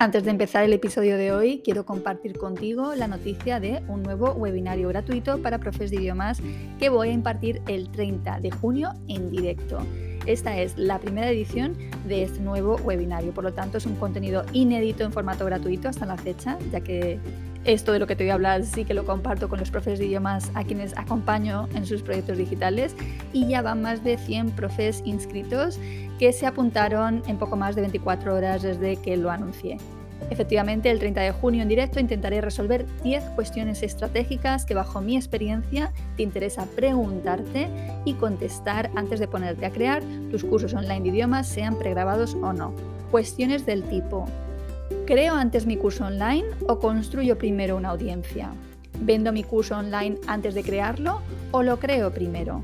Antes de empezar el episodio de hoy, quiero compartir contigo la noticia de un nuevo webinario gratuito para profes de idiomas que voy a impartir el 30 de junio en directo. Esta es la primera edición de este nuevo webinario, por lo tanto es un contenido inédito en formato gratuito hasta la fecha, ya que esto de lo que te voy a hablar sí que lo comparto con los profes de idiomas a quienes acompaño en sus proyectos digitales y ya van más de 100 profes inscritos que se apuntaron en poco más de 24 horas desde que lo anuncié. Efectivamente, el 30 de junio en directo intentaré resolver 10 cuestiones estratégicas que bajo mi experiencia te interesa preguntarte y contestar antes de ponerte a crear tus cursos online de idiomas, sean pregrabados o no. Cuestiones del tipo, ¿creo antes mi curso online o construyo primero una audiencia? ¿Vendo mi curso online antes de crearlo o lo creo primero?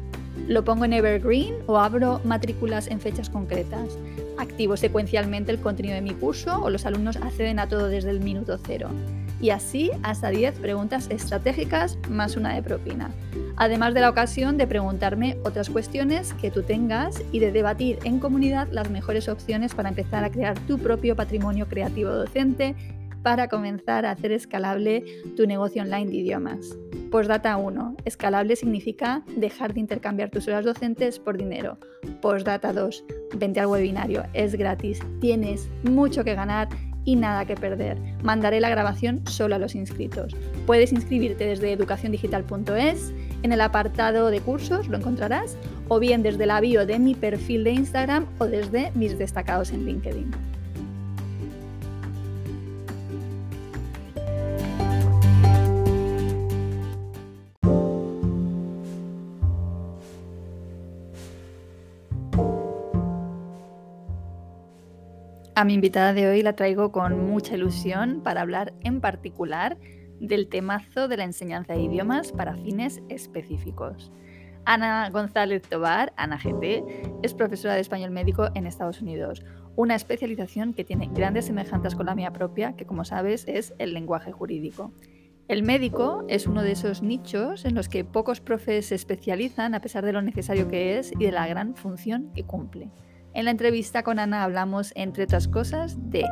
¿Lo pongo en Evergreen o abro matrículas en fechas concretas? ¿Activo secuencialmente el contenido de mi curso o los alumnos acceden a todo desde el minuto cero? Y así hasta 10 preguntas estratégicas más una de propina. Además de la ocasión de preguntarme otras cuestiones que tú tengas y de debatir en comunidad las mejores opciones para empezar a crear tu propio patrimonio creativo docente para comenzar a hacer escalable tu negocio online de idiomas. Postdata 1. Escalable significa dejar de intercambiar tus horas docentes por dinero. Postdata 2. Vente al webinario. Es gratis. Tienes mucho que ganar y nada que perder. Mandaré la grabación solo a los inscritos. Puedes inscribirte desde educaciondigital.es, en el apartado de cursos lo encontrarás, o bien desde la bio de mi perfil de Instagram o desde mis destacados en LinkedIn. A mi invitada de hoy la traigo con mucha ilusión para hablar en particular del temazo de la enseñanza de idiomas para fines específicos. Ana González Tobar, Ana GT, es profesora de español médico en Estados Unidos, una especialización que tiene grandes semejanzas con la mía propia, que como sabes es el lenguaje jurídico. El médico es uno de esos nichos en los que pocos profes se especializan a pesar de lo necesario que es y de la gran función que cumple. En la entrevista con Ana hablamos, entre otras cosas, de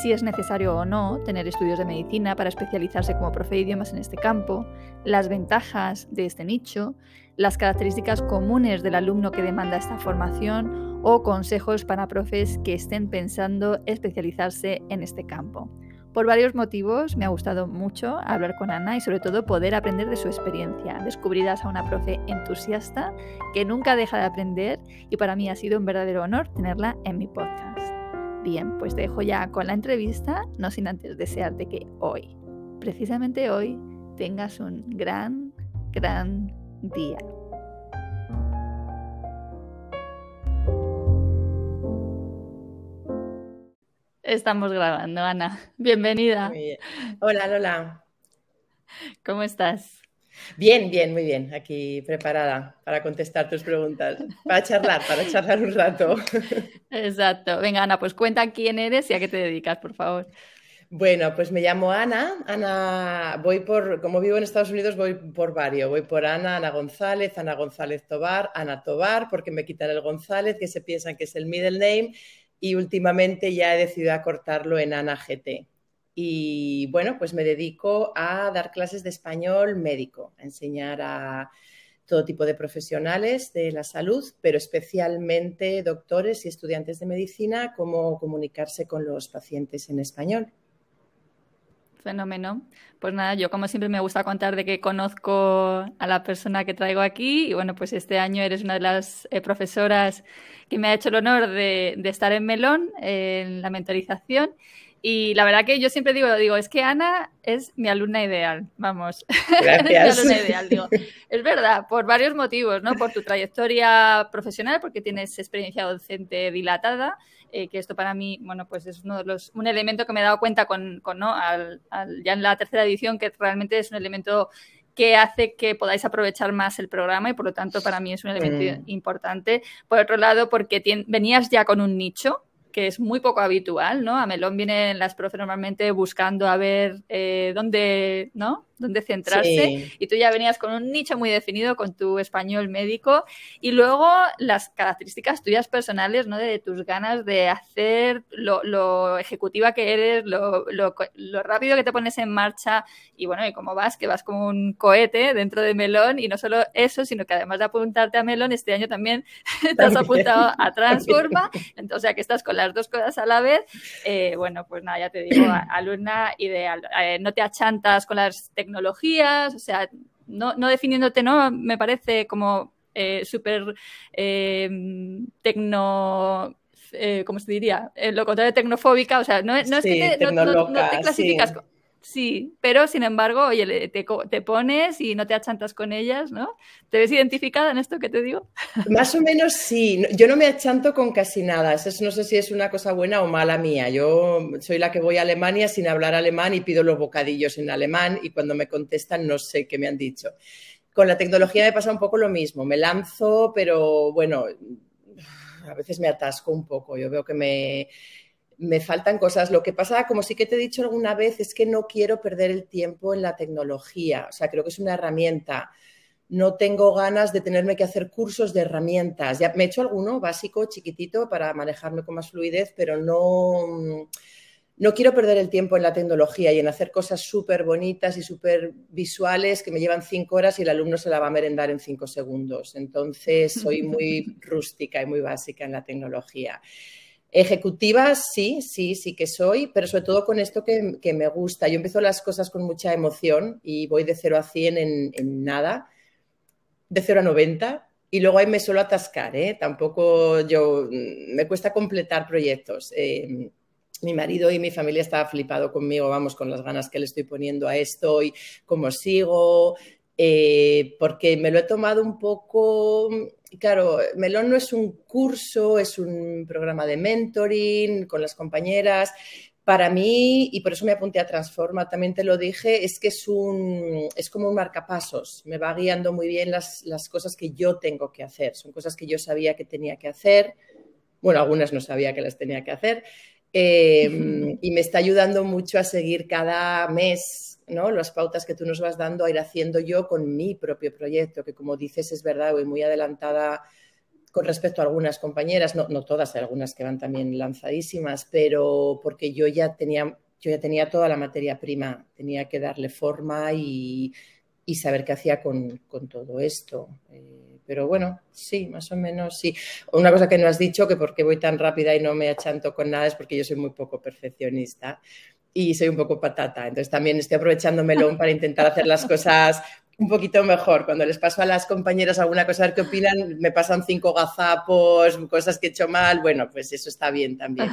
si es necesario o no tener estudios de medicina para especializarse como profe de idiomas en este campo, las ventajas de este nicho, las características comunes del alumno que demanda esta formación o consejos para profes que estén pensando especializarse en este campo. Por varios motivos me ha gustado mucho hablar con Ana y sobre todo poder aprender de su experiencia. Descubrirás a una profe entusiasta que nunca deja de aprender y para mí ha sido un verdadero honor tenerla en mi podcast. Bien, pues te dejo ya con la entrevista, no sin antes desearte que hoy, precisamente hoy, tengas un gran, gran día. Estamos grabando, Ana. Bienvenida. Hola, Lola. ¿Cómo estás? Bien, bien, muy bien. Aquí preparada para contestar tus preguntas, para charlar, para charlar un rato. Exacto. Venga, Ana, pues cuenta quién eres y a qué te dedicas, por favor. Bueno, pues me llamo Ana. Ana, voy por, como vivo en Estados Unidos, voy por varios. Voy por Ana, Ana González, Ana González Tobar, Ana Tobar, porque me quitan el González, que se piensan que es el middle name y últimamente ya he decidido acortarlo en Ana GT. Y bueno, pues me dedico a dar clases de español médico, a enseñar a todo tipo de profesionales de la salud, pero especialmente doctores y estudiantes de medicina, cómo comunicarse con los pacientes en español. Fenómeno. Pues nada, yo como siempre me gusta contar de que conozco a la persona que traigo aquí y bueno, pues este año eres una de las eh, profesoras que me ha hecho el honor de, estar en Melón, en la mentorización. Y la verdad que yo siempre digo, digo, es que Ana es mi alumna ideal, vamos. Gracias. mi alumna ideal, digo. Es verdad, por varios motivos, ¿no? Por tu trayectoria profesional, porque tienes experiencia docente dilatada, eh, que esto para mí, bueno, pues es uno de los, un elemento que me he dado cuenta con, con ¿no? Al, al, ya en la tercera edición, que realmente es un elemento que hace que podáis aprovechar más el programa y por lo tanto para mí es un elemento mm. importante. Por otro lado, porque venías ya con un nicho, que es muy poco habitual, ¿no? A Melón vienen las profes normalmente buscando a ver eh, dónde, ¿no? Dónde centrarse y tú ya venías con un nicho muy definido con tu español médico y luego las características tuyas personales, ¿no? De tus ganas de hacer lo, ejecutiva que eres, lo, rápido que te pones en marcha y bueno, y cómo vas, que vas como un cohete dentro de Melón y no solo eso, sino que además de apuntarte a Melón, este año también te has apuntado a Transforma, entonces, o sea que estás con las dos cosas a la vez, eh, bueno, pues nada, ya te digo, alumna ideal, eh, no te achantas con las tecnologías tecnologías, o sea, no, no definiéndote, ¿no? Me parece como eh, súper eh, tecno... Eh, ¿Cómo se diría? Eh, lo contrario de tecnofóbica, o sea, no, no es que te, no, no, te clasificas... Sí, pero sin embargo, oye, te, te, pones y no te achantas con ellas, ¿no? ¿Te ves identificada en esto que te digo? Más o menos sí. Yo no me achanto con casi nada. Eso no sé si es una cosa buena o mala mía. Yo soy la que voy a Alemania sin hablar alemán y pido los bocadillos en alemán y cuando me contestan no sé qué me han dicho. Con la tecnología me pasa un poco lo mismo. Me lanzo, pero bueno, a veces me atasco un poco. Yo veo que me me faltan cosas. Lo que pasa, como sí que te he dicho alguna vez, es que no quiero perder el tiempo en la tecnología. O sea, creo que es una herramienta. No tengo ganas de tenerme que hacer cursos de herramientas. Ya me he hecho alguno básico, chiquitito, para manejarme con más fluidez, pero no, no quiero perder el tiempo en la tecnología y en hacer cosas súper bonitas y súper visuales que me llevan cinco horas y el alumno se la va a merendar en cinco segundos. Entonces, soy muy rústica y muy básica en la tecnología. Ejecutiva, sí, sí, sí que soy, pero sobre todo con esto que, me gusta. Yo empiezo las cosas con mucha emoción y voy de 0 a 100 en, nada, de 0 a 90, y luego ahí me suelo atascar, ¿eh? Tampoco yo, mm, me cuesta completar proyectos. Eh, mi marido y mi familia estaba flipado conmigo, vamos, con las ganas que le estoy poniendo a esto y cómo sigo, eh, porque me lo he tomado un poco claro, Melón no es un curso, es un programa de mentoring con las compañeras. Para mí, y por eso me apunté a Transforma, también te lo dije, es que es, un, es como un marcapasos. Me va guiando muy bien las, las cosas que yo tengo que hacer. Son cosas que yo sabía que tenía que hacer. Bueno, algunas no sabía que las tenía que hacer. Eh, y me está ayudando mucho a seguir cada mes ¿no? las pautas que tú nos vas dando a ir haciendo yo con mi propio proyecto, que como dices es verdad, voy muy adelantada con respecto a algunas compañeras, no, no todas, hay algunas que van también lanzadísimas, pero porque yo ya tenía, yo ya tenía toda la materia prima, tenía que darle forma y, saber qué hacía con, con todo esto. Eh, pero bueno, sí, más o menos sí. Una cosa que no has dicho, que porque voy tan rápida y no me achanto con nada, es porque yo soy muy poco perfeccionista y soy un poco patata. Entonces también estoy aprovechando melón para intentar hacer las cosas un poquito mejor. Cuando les paso a las compañeras alguna cosa, a ver qué opinan, me pasan cinco gazapos, cosas que he hecho mal. Bueno, pues eso está bien también.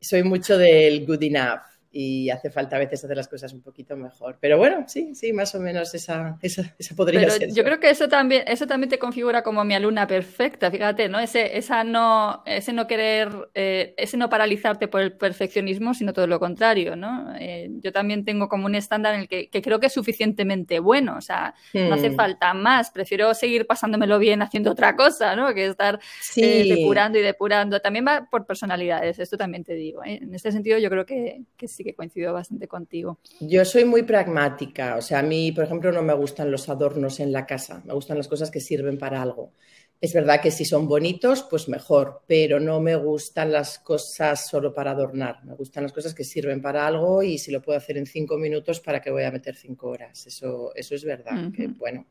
soy mucho del good enough y hace falta a veces hacer las cosas un poquito mejor. Pero bueno, sí, sí, más o menos esa, esa, esa podría Pero ser. Yo creo que eso también, eso también te configura como mi alumna perfecta, fíjate, ¿no? Ese, esa no, ese no querer, eh, ese no paralizarte por el perfeccionismo, sino todo lo contrario, ¿no? Eh, yo también tengo como un estándar en el que, que, creo que es suficientemente bueno, o sea, no hace hmm. falta más, prefiero seguir pasándomelo bien haciendo otra cosa, ¿no? Que estar eh, depurando y depurando. También va por personalidades, esto también te digo. En este sentido yo creo que, que sí que coincido bastante contigo. Yo soy muy pragmática, o sea, a mí, por ejemplo, no me gustan los adornos en la casa, me gustan las cosas que sirven para algo. Es verdad que si son bonitos, pues mejor, pero no me gustan las cosas solo para adornar. Me gustan las cosas que sirven para algo y si lo puedo hacer en cinco minutos, ¿para qué voy a meter cinco horas? Eso, eso es verdad. que, bueno,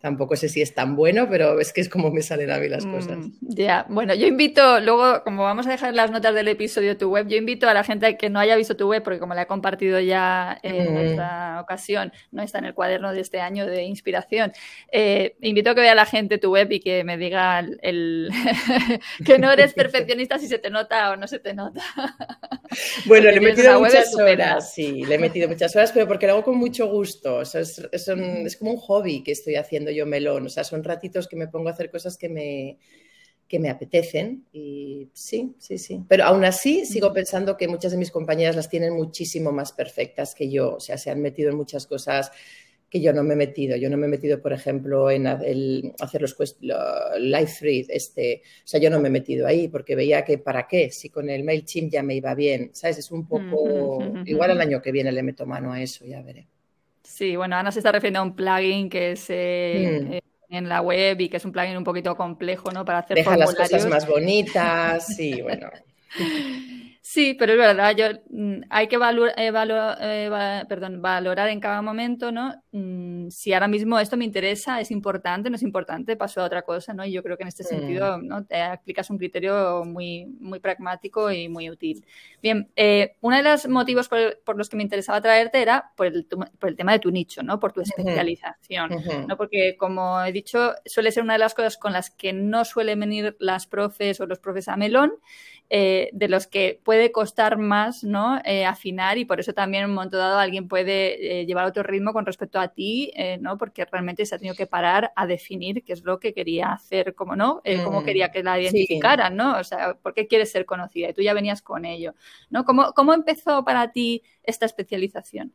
Tampoco sé si es tan bueno, pero es que es como me salen a mí las cosas. Mm, ya, bueno, yo invito, luego, como vamos a dejar las notas del episodio de tu web, yo invito a la gente que no haya visto tu web, porque como la he compartido ya en esta mm. ocasión, no está en el cuaderno de este año de inspiración, eh, invito a que vea la gente tu web y que me diga el, que no eres perfeccionista si se te nota o no se te nota. Bueno, le he metido muchas horas, sí, le he metido muchas horas, pero porque lo hago con mucho gusto. es, es, como un hobby que estoy haciendo yo melón. O sea, son ratitos que me pongo a hacer cosas que me, que me apetecen. Y sí, sí, sí. Pero aún así sigo pensando que muchas de mis compañeras las tienen muchísimo más perfectas que yo. O sea, se han metido en muchas cosas que yo no me he metido. Yo no me he metido, por ejemplo, en hacer los live read. Este, o sea, yo no me he metido ahí porque veía que para qué, si con el MailChimp ya me iba bien. ¿Sabes? Es un poco... Igual al año que viene le meto mano a eso, ya veré. Sí, bueno, Ana se está refiriendo a un plugin que es eh, mm. eh, en la web y que es un plugin un poquito complejo, ¿no? Para hacer Deja las cosas más bonitas, sí, bueno. Sí, pero es verdad, yo, mm, hay que eh, perdón, valorar en cada momento, ¿no? Mm, si ahora mismo esto me interesa, es importante, no es importante, paso a otra cosa, ¿no? Y yo creo que en este sentido, mm. ¿no? Te aplicas un criterio muy, muy pragmático y muy útil. Bien, eh, uno de los motivos por, los que me interesaba traerte era por el, por el tema de tu nicho, ¿no? Por tu especialización, ¿no? Porque, como he dicho, suele ser una de las cosas con las que no suelen venir las profes o los profes a melón, eh, de los que puede costar más ¿no? Eh, afinar y por eso también en un momento dado alguien puede eh, llevar otro ritmo con respecto a ti, ¿no? porque realmente se ha tenido que parar a definir qué es lo que quería hacer, cómo no, cómo mm, quería que la identificaran, ¿no? O sea, ¿por qué quieres ser conocida? Y tú ya venías con ello, ¿no? ¿Cómo, cómo empezó para ti esta especialización?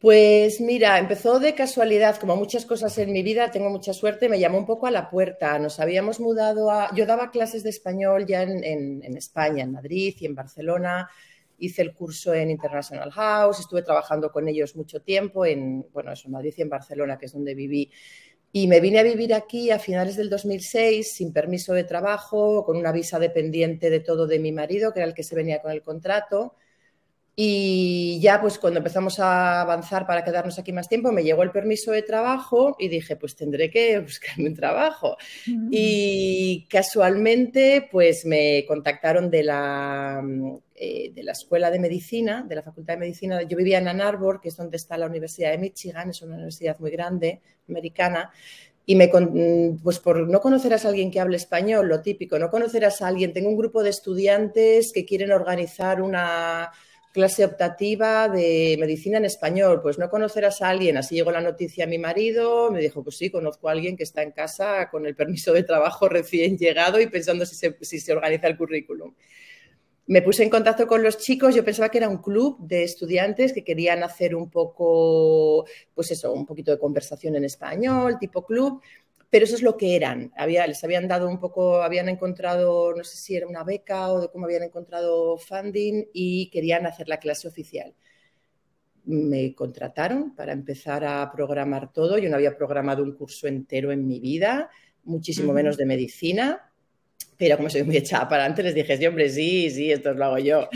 Pues mira, empezó de casualidad, como muchas cosas en mi vida, tengo mucha suerte, me llamó un poco a la puerta. Nos habíamos mudado a... Yo daba clases de español ya en, España, en Madrid y en Barcelona. Hice el curso en International House, estuve trabajando con ellos mucho tiempo en, bueno, eso, en Madrid y en Barcelona, que es donde viví. Y me vine a vivir aquí a finales del 2006 sin permiso de trabajo, con una visa dependiente de todo de mi marido, que era el que se venía con el contrato. Y ya pues cuando empezamos a avanzar para quedarnos aquí más tiempo, me llegó el permiso de trabajo y dije, pues tendré que buscarme un trabajo. Y casualmente pues me contactaron de la, eh, de la Escuela de Medicina, de la Facultad de Medicina. Yo vivía en Ann Arbor, que es donde está la Universidad de Michigan, es una universidad muy grande, americana. Y me, pues por no conocerás a alguien que hable español, lo típico, no conocerás a alguien, tengo un grupo de estudiantes que quieren organizar una clase optativa de medicina en español. Pues no conocerás a alguien. Así llegó la noticia a mi marido. Me dijo, pues sí, conozco a alguien que está en casa con el permiso de trabajo recién llegado y pensando si se, si se organiza el currículum. Me puse en contacto con los chicos. Yo pensaba que era un club de estudiantes que querían hacer un poco, pues eso, un poquito de conversación en español, tipo club pero eso es lo que eran. Había, les habían dado un poco, habían encontrado, no sé si era una beca o de cómo habían encontrado funding y querían hacer la clase oficial. Me contrataron para empezar a programar todo. Yo no había programado un curso entero en mi vida, muchísimo menos de medicina, pero como soy muy echada para adelante, les dije, sí, hombre, sí, sí, esto lo hago yo.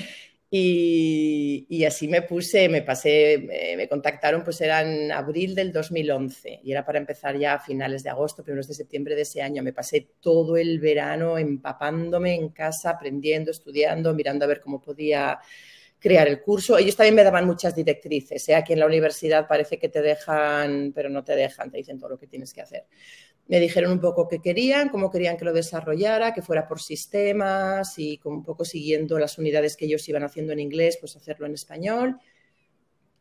Y, así me puse, me pasé, me, contactaron, pues era en abril del 2011 y era para empezar ya a finales de agosto, primeros de septiembre de ese año. Me pasé todo el verano empapándome en casa, aprendiendo, estudiando, mirando a ver cómo podía crear el curso. Ellos también me daban muchas directrices. ¿eh? Aquí en la universidad parece que te dejan, pero no te dejan, te dicen todo lo que tienes que hacer me dijeron un poco qué querían, cómo querían que lo desarrollara, que fuera por sistemas y un poco siguiendo las unidades que ellos iban haciendo en inglés, pues hacerlo en español.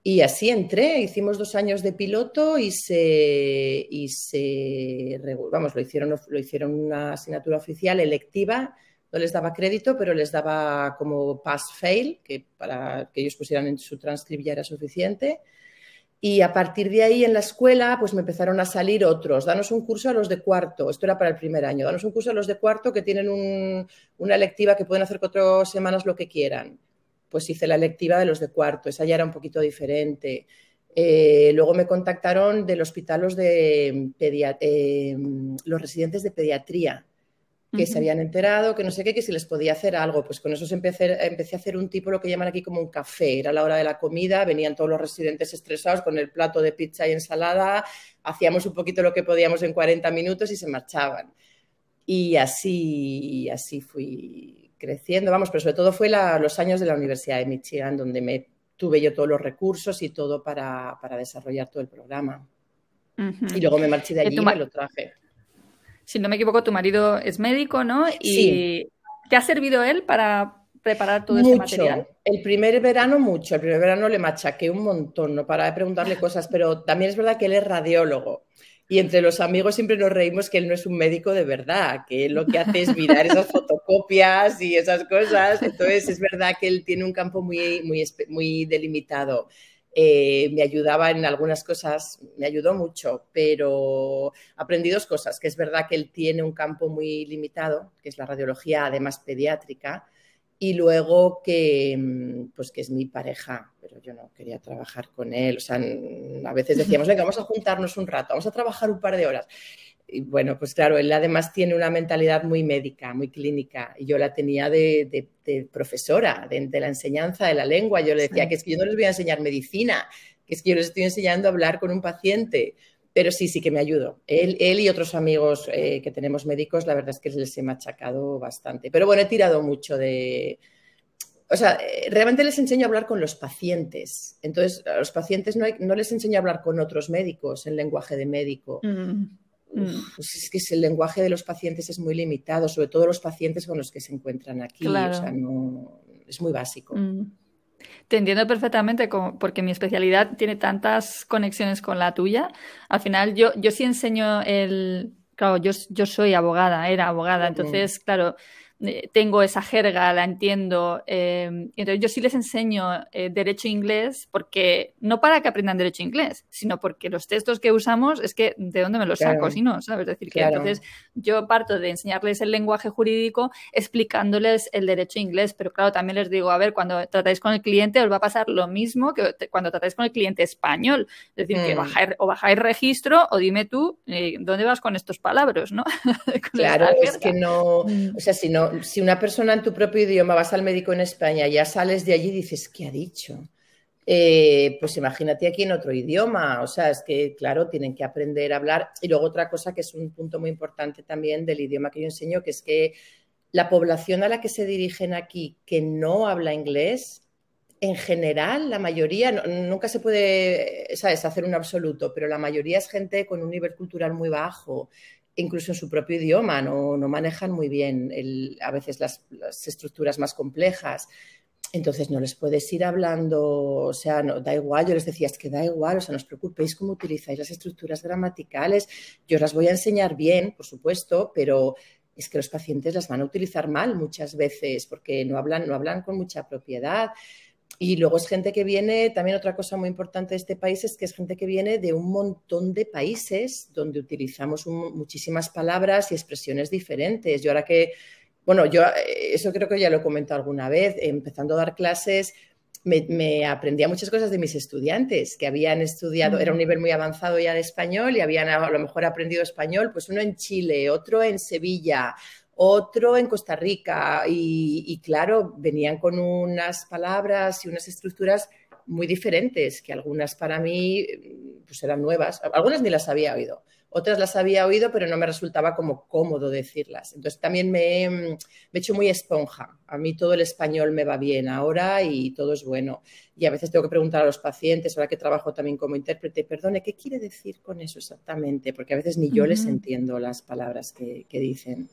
Y así entré, hicimos dos años de piloto y se, y se vamos, lo hicieron, lo hicieron una asignatura oficial electiva, no les daba crédito, pero les daba como pass-fail, que para que ellos pusieran en su transcript ya era suficiente. Y a partir de ahí en la escuela, pues me empezaron a salir otros. Danos un curso a los de cuarto, esto era para el primer año. Danos un curso a los de cuarto que tienen una electiva que pueden hacer cuatro semanas lo que quieran. Pues hice la electiva de los de cuarto, esa ya era un poquito diferente. Eh, luego me contactaron del hospital de eh, los residentes de pediatría que se habían enterado, que no sé qué, que si les podía hacer algo. Pues con eso empecé, empecé a hacer un tipo, lo que llaman aquí como un café. Era la hora de la comida, venían todos los residentes estresados con el plato de pizza y ensalada, hacíamos un poquito lo que podíamos en 40 minutos y se marchaban. Y así, así fui creciendo, vamos, pero sobre todo fue los años de la Universidad de Michigan, donde me tuve yo todos los recursos y todo para, desarrollar todo el programa. Y luego me marché de allí y me lo traje si no me equivoco, tu marido es médico, ¿no? Y sí. ¿te ha servido él para preparar todo ese material? El primer verano mucho, el primer verano le machaqué un montón, no para de preguntarle cosas, pero también es verdad que él es radiólogo. Y entre los amigos siempre nos reímos que él no es un médico de verdad, que él lo que hace es mirar esas fotocopias y esas cosas. Entonces es verdad que él tiene un campo muy, muy, muy delimitado. Eh, me ayudaba en algunas cosas, me ayudó mucho, pero aprendí dos cosas, que es verdad que él tiene un campo muy limitado, que es la radiología, además pediátrica, y luego que, mm, pues que es mi pareja, pero yo no quería trabajar con él, o sea, a veces decíamos, venga, vamos a juntarnos un rato, vamos a trabajar un par de horas, y bueno, pues claro, él además tiene una mentalidad muy médica, muy clínica. Y yo la tenía de, profesora, de, la enseñanza de la lengua. Yo le decía que es que yo no les voy a enseñar medicina, que es que yo les estoy enseñando a hablar con un paciente. Pero sí, sí que me ayudó. Él, él y otros amigos eh, que tenemos médicos, la verdad es que les he machacado bastante. Pero bueno, he tirado mucho de, o sea, realmente les enseño a hablar con los pacientes. Entonces, a los pacientes no, no les enseño a hablar con otros médicos en lenguaje de médico. Mm. Mm. pues es que el lenguaje de los pacientes es muy limitado, sobre todo los pacientes con los que se encuentran aquí. O sea, no, es muy básico. Mm. Te entiendo perfectamente porque mi especialidad tiene tantas conexiones con la tuya. Al final, yo, yo sí enseño el. Claro, yo, yo soy abogada, era abogada, entonces, claro, eh, tengo esa jerga, la entiendo. Eh, entonces yo sí les enseño eh, derecho inglés porque no para que aprendan derecho inglés, sino porque los textos que usamos es que de dónde me los saco, si no, ¿sabes? Es decir, que entonces yo parto de enseñarles el lenguaje jurídico explicándoles el derecho inglés, pero claro, también les digo, a ver, cuando tratáis con el cliente os va a pasar lo mismo que cuando tratáis con el cliente español, es decir, que mm. bajáis, o bajáis registro o dime tú dónde vas con estos palabras, ¿no? claro, es que no, mm. o sea, si no, si una persona en tu propio idioma vas al médico en España, ya sales de allí y dices, ¿qué ha dicho? Eh, pues imagínate aquí en otro idioma. O sea, es que, claro, tienen que aprender a hablar. Y luego otra cosa que es un punto muy importante también del idioma que yo enseño, que es que la población a la que se dirigen aquí que no habla inglés, en general, la mayoría, nunca se puede, ¿sabes?, hacer un absoluto, pero la mayoría es gente con un nivel cultural muy bajo, incluso en su propio idioma, no, manejan muy bien a veces las, estructuras más complejas. Entonces no les puedes ir hablando, o sea, no, da igual, yo les decía, es que da igual, o sea, no os preocupéis cómo utilizáis las estructuras gramaticales, yo las voy a enseñar bien, por supuesto, pero es que los pacientes las van a utilizar mal muchas veces porque no hablan, no hablan con mucha propiedad. Y luego es gente que viene, también otra cosa muy importante de este país es que es gente que viene de un montón de países donde utilizamos muchísimas palabras y expresiones diferentes. Yo ahora que, bueno, yo eh, eso creo que ya lo he comentado alguna vez, empezando a dar clases, me, aprendía muchas cosas de mis estudiantes que habían estudiado, era un nivel muy avanzado ya de español y habían a lo mejor aprendido español, pues uno en Chile, otro en Sevilla, otro en Costa Rica y, claro, venían con unas palabras y unas estructuras muy diferentes, que algunas para mí pues eran nuevas, algunas ni las había oído, otras las había oído, pero no me resultaba como cómodo decirlas. Entonces también me, me he hecho muy esponja. A mí todo el español me va bien ahora y todo es bueno. Y a veces tengo que preguntar a los pacientes, ahora que trabajo también como intérprete, perdone, ¿qué quiere decir con eso exactamente? Porque a veces ni yo les entiendo las palabras que dicen.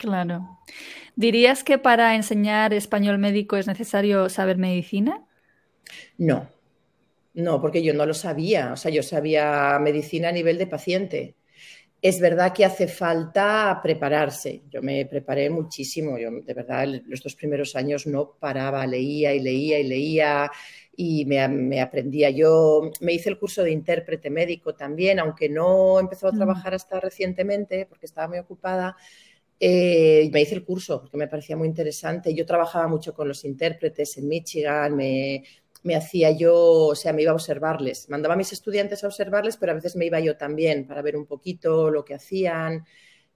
Claro. ¿Dirías que para enseñar español médico es necesario saber medicina? No, no, porque yo no lo sabía. O sea, yo sabía medicina a nivel de paciente. Es verdad que hace falta prepararse. Yo me preparé muchísimo. Yo, de verdad, los dos primeros años no paraba, leía y leía y leía y me, me, aprendía. Yo me hice el curso de intérprete médico también, aunque no empezó a mm. trabajar hasta recientemente porque estaba muy ocupada. Eh, me hice el curso porque me parecía muy interesante. Yo trabajaba mucho con los intérpretes en Michigan, me, hacía yo, o sea, me iba a observarles. Mandaba a mis estudiantes a observarles, pero a veces me iba yo también para ver un poquito lo que hacían.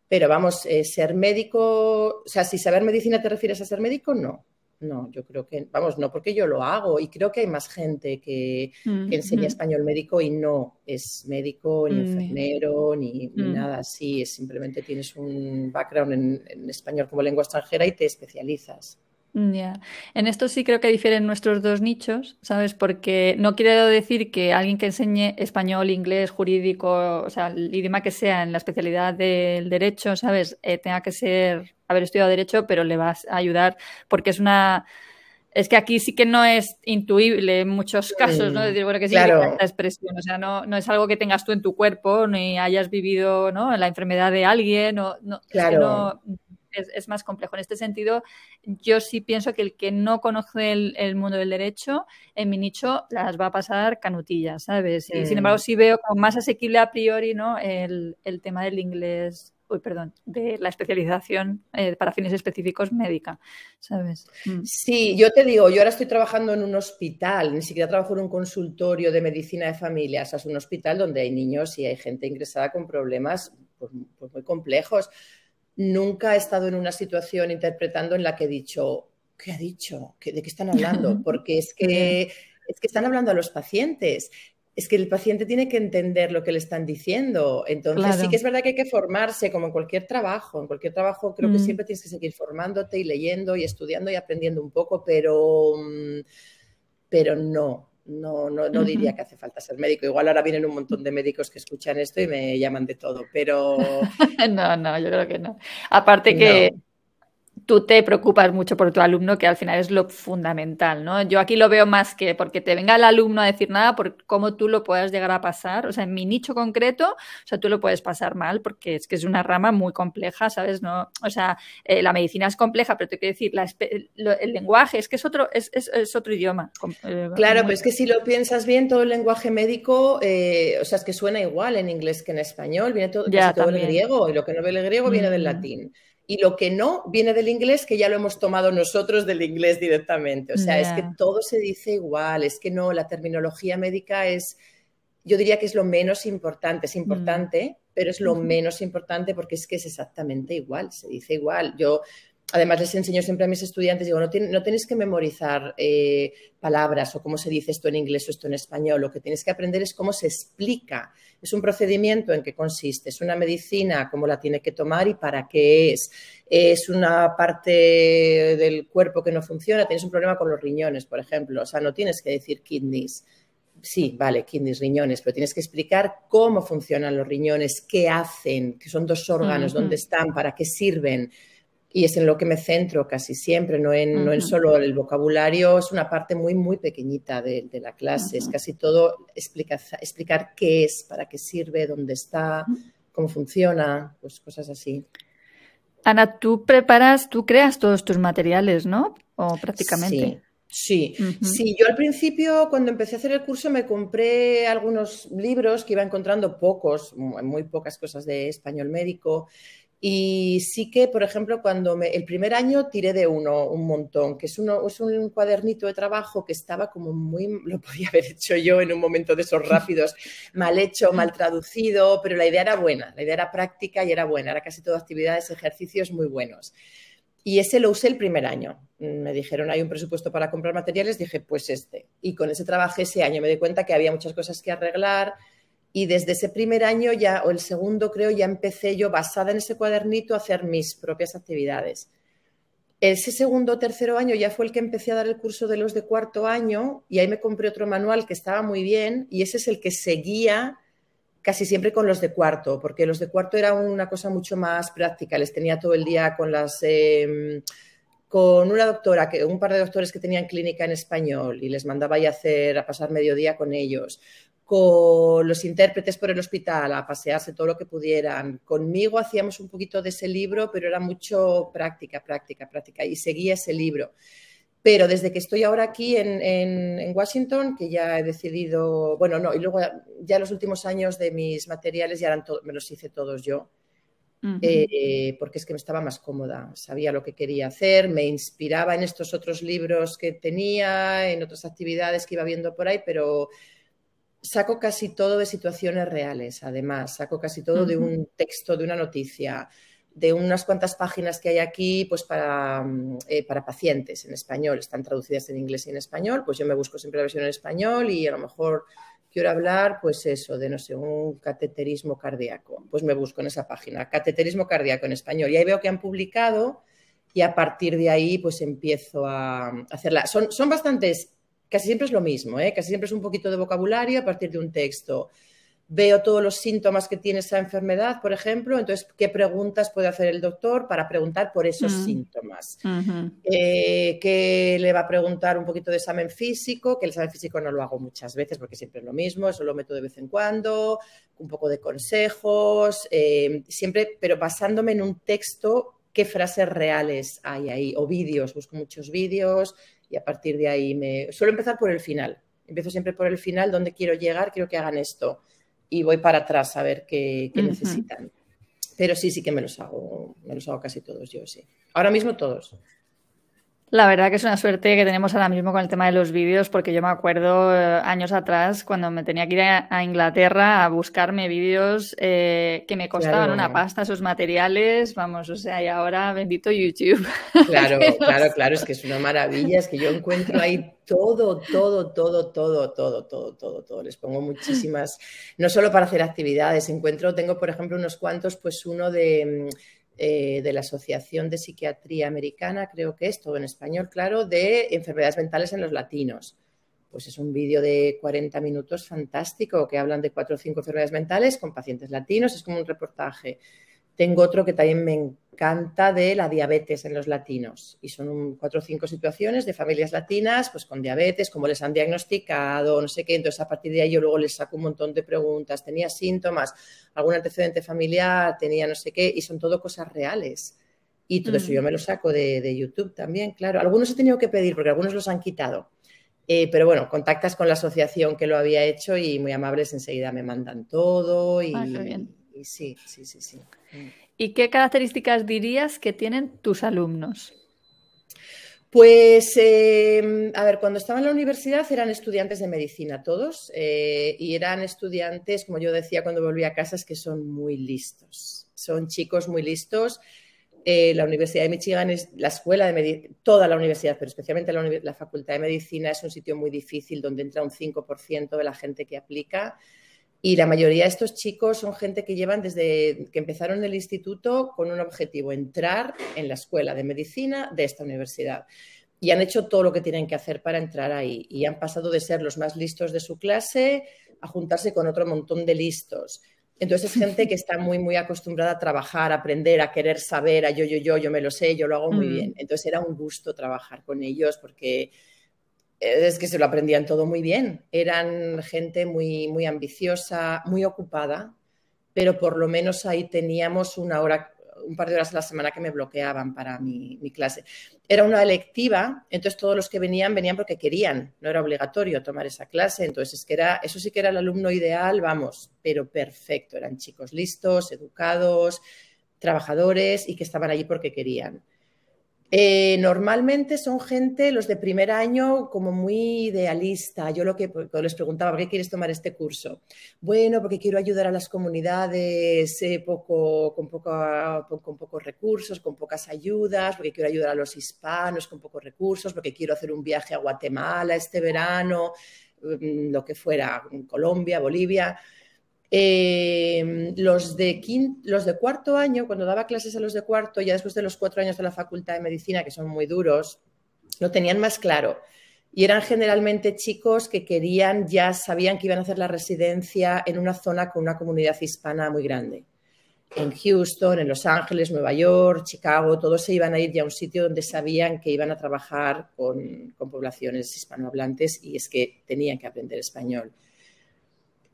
Pero vamos, eh, ser médico, o sea, si saber medicina te refieres a ser médico, no. No, yo creo que, vamos, no porque yo lo hago y creo que hay más gente que, mm, enseña español médico y no es médico, ni mm. enfermero, ni, mm. nada así, simplemente tienes un background en, español como lengua extranjera y te especializas. Ya. En esto sí creo que difieren nuestros dos nichos, ¿sabes? Porque no quiero decir que alguien que enseñe español, inglés, jurídico, o sea, el idioma que sea en la especialidad del derecho, ¿sabes? Eh, tenga que ser, haber estudiado derecho, pero le vas a ayudar porque es una... Es que aquí sí que no es intuible en muchos casos, ¿no? Decir, bueno, que sí claro. esta expresión. O sea, no, no es algo que tengas tú en tu cuerpo, ni hayas vivido, ¿no? La enfermedad de alguien, o, no, claro. Es que no, es, es, más complejo. En este sentido, yo sí pienso que el que no conoce el, el, mundo del derecho, en mi nicho las va a pasar canutillas, ¿sabes? Y, sin embargo, sí veo como más asequible a priori, ¿no? El, el tema del inglés uy, perdón, de la especialización eh, para fines específicos médica, ¿sabes? Mm. Sí, yo te digo, yo ahora estoy trabajando en un hospital, ni siquiera trabajo en un consultorio de medicina de familias, o sea, es un hospital donde hay niños y hay gente ingresada con problemas pues, pues muy complejos nunca he estado en una situación interpretando en la que he dicho, ¿qué ha dicho? ¿De qué están hablando? Porque es que, es que están hablando a los pacientes. Es que el paciente tiene que entender lo que le están diciendo. Entonces, claro. sí que es verdad que hay que formarse, como en cualquier trabajo. En cualquier trabajo creo mm. que siempre tienes que seguir formándote y leyendo y estudiando y aprendiendo un poco, pero, pero no, no, no, no diría que hace falta ser médico. Igual ahora vienen un montón de médicos que escuchan esto y me llaman de todo, pero... no, no, yo creo que no. Aparte que no. Tú te preocupas mucho por tu alumno, que al final es lo fundamental, ¿no? Yo aquí lo veo más que porque te venga el alumno a decir nada, por cómo tú lo puedas llegar a pasar. O sea, en mi nicho concreto, o sea, tú lo puedes pasar mal porque es que es una rama muy compleja, ¿sabes? No, o sea, eh, la medicina es compleja, pero te quiero decir, la, el, el, lenguaje es que es otro, es, es, es otro idioma. Eh, claro, pero es que si lo piensas bien, todo el lenguaje médico, eh, o sea, es que suena igual en inglés que en español, viene todo, ya, todo el griego, y lo que no viene del griego viene mm. del latín y lo que no viene del inglés, que ya lo hemos tomado nosotros del inglés directamente. O sea, yeah. es que todo se dice igual, es que no, la terminología médica es, yo diría que es lo menos importante, es importante, mm. pero es lo menos importante porque es que es exactamente igual, se dice igual. Yo además les enseño siempre a mis estudiantes, digo, no, ten, no tenéis que memorizar eh, palabras o cómo se dice esto en inglés o esto en español, lo que tienes que aprender es cómo se explica. Es un procedimiento en qué consiste, es una medicina, cómo la tiene que tomar y para qué es. Es una parte del cuerpo que no funciona, tienes un problema con los riñones, por ejemplo, o sea, no tienes que decir kidneys. Sí, vale, kidneys, riñones, pero tienes que explicar cómo funcionan los riñones, qué hacen, que son dos órganos, uh -huh. dónde están, para qué sirven y es en lo que me centro casi siempre, no en, uh -huh. no en solo el vocabulario, es una parte muy, muy pequeñita de, de la clase, uh -huh. es casi todo explicar, explicar qué es, para qué sirve, dónde está, cómo funciona, pues cosas así. Ana, tú preparas, tú creas todos tus materiales, ¿no? O prácticamente. Sí. Sí, uh -huh. sí, yo al principio cuando empecé a hacer el curso me compré algunos libros que iba encontrando pocos, muy pocas cosas de español médico y sí que, por ejemplo, cuando el primer año tiré de uno un montón, que es, uno, es un cuadernito de trabajo que estaba como muy, lo podía haber hecho yo en un momento de esos rápidos, mal hecho, mal traducido, pero la idea era buena, la idea era práctica y era buena, era casi todo actividades, ejercicios muy buenos. Y ese lo usé el primer año. Me dijeron, hay un presupuesto para comprar materiales, dije, pues este. Y con ese trabajé ese año, me di cuenta que había muchas cosas que arreglar, y desde ese primer año ya, o el segundo creo, ya empecé yo, basada en ese cuadernito, a hacer mis propias actividades. Ese segundo o tercero año ya fue el que empecé a dar el curso de los de cuarto año y ahí me compré otro manual que estaba muy bien y ese es el que seguía casi siempre con los de cuarto, porque los de cuarto era una cosa mucho más práctica, les tenía todo el día con las... Eh, con una doctora, que, un par de doctores que tenían clínica en español y les mandaba a hacer, a pasar mediodía con ellos, con los intérpretes por el hospital a pasearse todo lo que pudieran. Conmigo hacíamos un poquito de ese libro, pero era mucho práctica, práctica, práctica, y seguía ese libro. Pero desde que estoy ahora aquí en, en, en Washington, que ya he decidido, bueno, no, y luego ya los últimos años de mis materiales ya eran me los hice todos yo. Uh -huh. eh, porque es que me estaba más cómoda, sabía lo que quería hacer, me inspiraba en estos otros libros que tenía, en otras actividades que iba viendo por ahí, pero saco casi todo de situaciones reales, además, saco casi todo uh -huh. de un texto, de una noticia, de unas cuantas páginas que hay aquí pues para, eh, para pacientes en español, están traducidas en inglés y en español, pues yo me busco siempre la versión en español y a lo mejor quiero hablar, pues eso, de no sé, un cateterismo cardíaco, pues me busco en esa página, cateterismo cardíaco en español, y ahí veo que han publicado y a partir de ahí pues empiezo a hacerla. Son, son bastantes, casi siempre es lo mismo, ¿eh? casi siempre es un poquito de vocabulario a partir de un texto veo todos los síntomas que tiene esa enfermedad, por ejemplo, entonces, ¿qué preguntas puede hacer el doctor para preguntar por esos mm. síntomas? Eh, ¿Qué le va a preguntar un poquito de examen físico? Que el examen físico no lo hago muchas veces porque siempre es lo mismo, eso lo meto de vez en cuando, un poco de consejos, eh, siempre, pero basándome en un texto, qué frases reales hay ahí, o vídeos, busco muchos vídeos y a partir de ahí me... Suelo empezar por el final. Empiezo siempre por el final, donde quiero llegar, quiero que hagan esto y voy para atrás a ver qué, necesitan. Pero sí, sí que me los hago, me los hago casi todos yo, sí. Ahora mismo todos. La verdad que es una suerte que tenemos ahora mismo con el tema de los vídeos, porque yo me acuerdo eh, años atrás cuando me tenía que ir a, Inglaterra a buscarme vídeos eh, que me costaban una pasta esos materiales, vamos, o sea, y ahora bendito YouTube. Claro, claro, claro, es que es una maravilla, es que yo encuentro ahí todo, todo, todo, todo, todo, todo, todo, todo. Les pongo muchísimas, no solo para hacer actividades, encuentro, tengo por ejemplo unos cuantos, pues uno de eh, de la Asociación de Psiquiatría Americana, creo que es todo en español, claro, de enfermedades mentales en los latinos. Pues es un vídeo de 40 minutos fantástico que hablan de cuatro o cinco enfermedades mentales con pacientes latinos, es como un reportaje. Tengo otro que también me encanta de la diabetes en los latinos y son cuatro o cinco situaciones de familias latinas pues con diabetes, cómo les han diagnosticado, no sé qué. Entonces a partir de ahí yo luego les saco un montón de preguntas. ¿Tenía síntomas? ¿Algún antecedente familiar? ¿Tenía no sé qué? Y son todo cosas reales. Y todo eso yo mm. me lo saco de, YouTube también, claro. Algunos he tenido que pedir porque algunos los han quitado. Eh, pero bueno, contactas con la asociación que lo había hecho y muy amables enseguida me mandan todo y, y sí, sí, sí, sí. ¿Y qué características dirías que tienen tus alumnos? Pues, em, a ver, cuando estaba en la universidad eran estudiantes de medicina todos eh, y eran estudiantes, como yo decía cuando volví a casa, es que son muy listos. Son chicos muy listos. Eh, la Universidad de Michigan es la escuela de medicina, toda la universidad, pero especialmente la, la, Facultad de Medicina es un sitio muy difícil donde entra un 5% de la gente que aplica. Y la mayoría de estos chicos son gente que llevan desde que empezaron el instituto con un objetivo, entrar en la escuela de medicina de esta universidad. Y han hecho todo lo que tienen que hacer para entrar ahí. Y han pasado de ser los más listos de su clase a juntarse con otro montón de listos. Entonces es gente que está muy, muy acostumbrada a trabajar, a aprender, a querer saber, a yo, yo, yo, yo me lo sé, yo lo hago muy mm. bien. Entonces era un gusto trabajar con ellos porque es que se lo aprendían todo muy bien. Eran gente muy, muy ambiciosa, muy ocupada, pero por lo menos ahí teníamos una hora, un par de horas a la semana que me bloqueaban para mi, clase. Era una electiva, entonces todos los que venían venían porque querían, no era obligatorio tomar esa clase, entonces es que era, eso sí que era el alumno ideal, vamos, pero perfecto, eran chicos listos, educados, trabajadores y que estaban allí porque querían. Eh, normalmente son gente, los de primer año, como muy idealista. Yo lo que les preguntaba, ¿por qué quieres tomar este curso? Bueno, porque quiero ayudar a las comunidades eh, poco, con, con pocos recursos, con pocas ayudas, porque quiero ayudar a los hispanos con pocos recursos, porque quiero hacer un viaje a Guatemala este verano, mm, lo que fuera, Colombia, Bolivia. Eh, los, de los de cuarto año, cuando daba clases a los de cuarto, ya después de los cuatro años de la Facultad de Medicina, que son muy duros, lo tenían más claro. Y eran generalmente chicos que querían, ya sabían que iban a hacer la residencia en una zona con una comunidad hispana muy grande. En Houston, en Los Ángeles, Nueva York, Chicago, todos se iban a ir ya a un sitio donde sabían que iban a trabajar con poblaciones hispanohablantes y es que tenían que aprender español.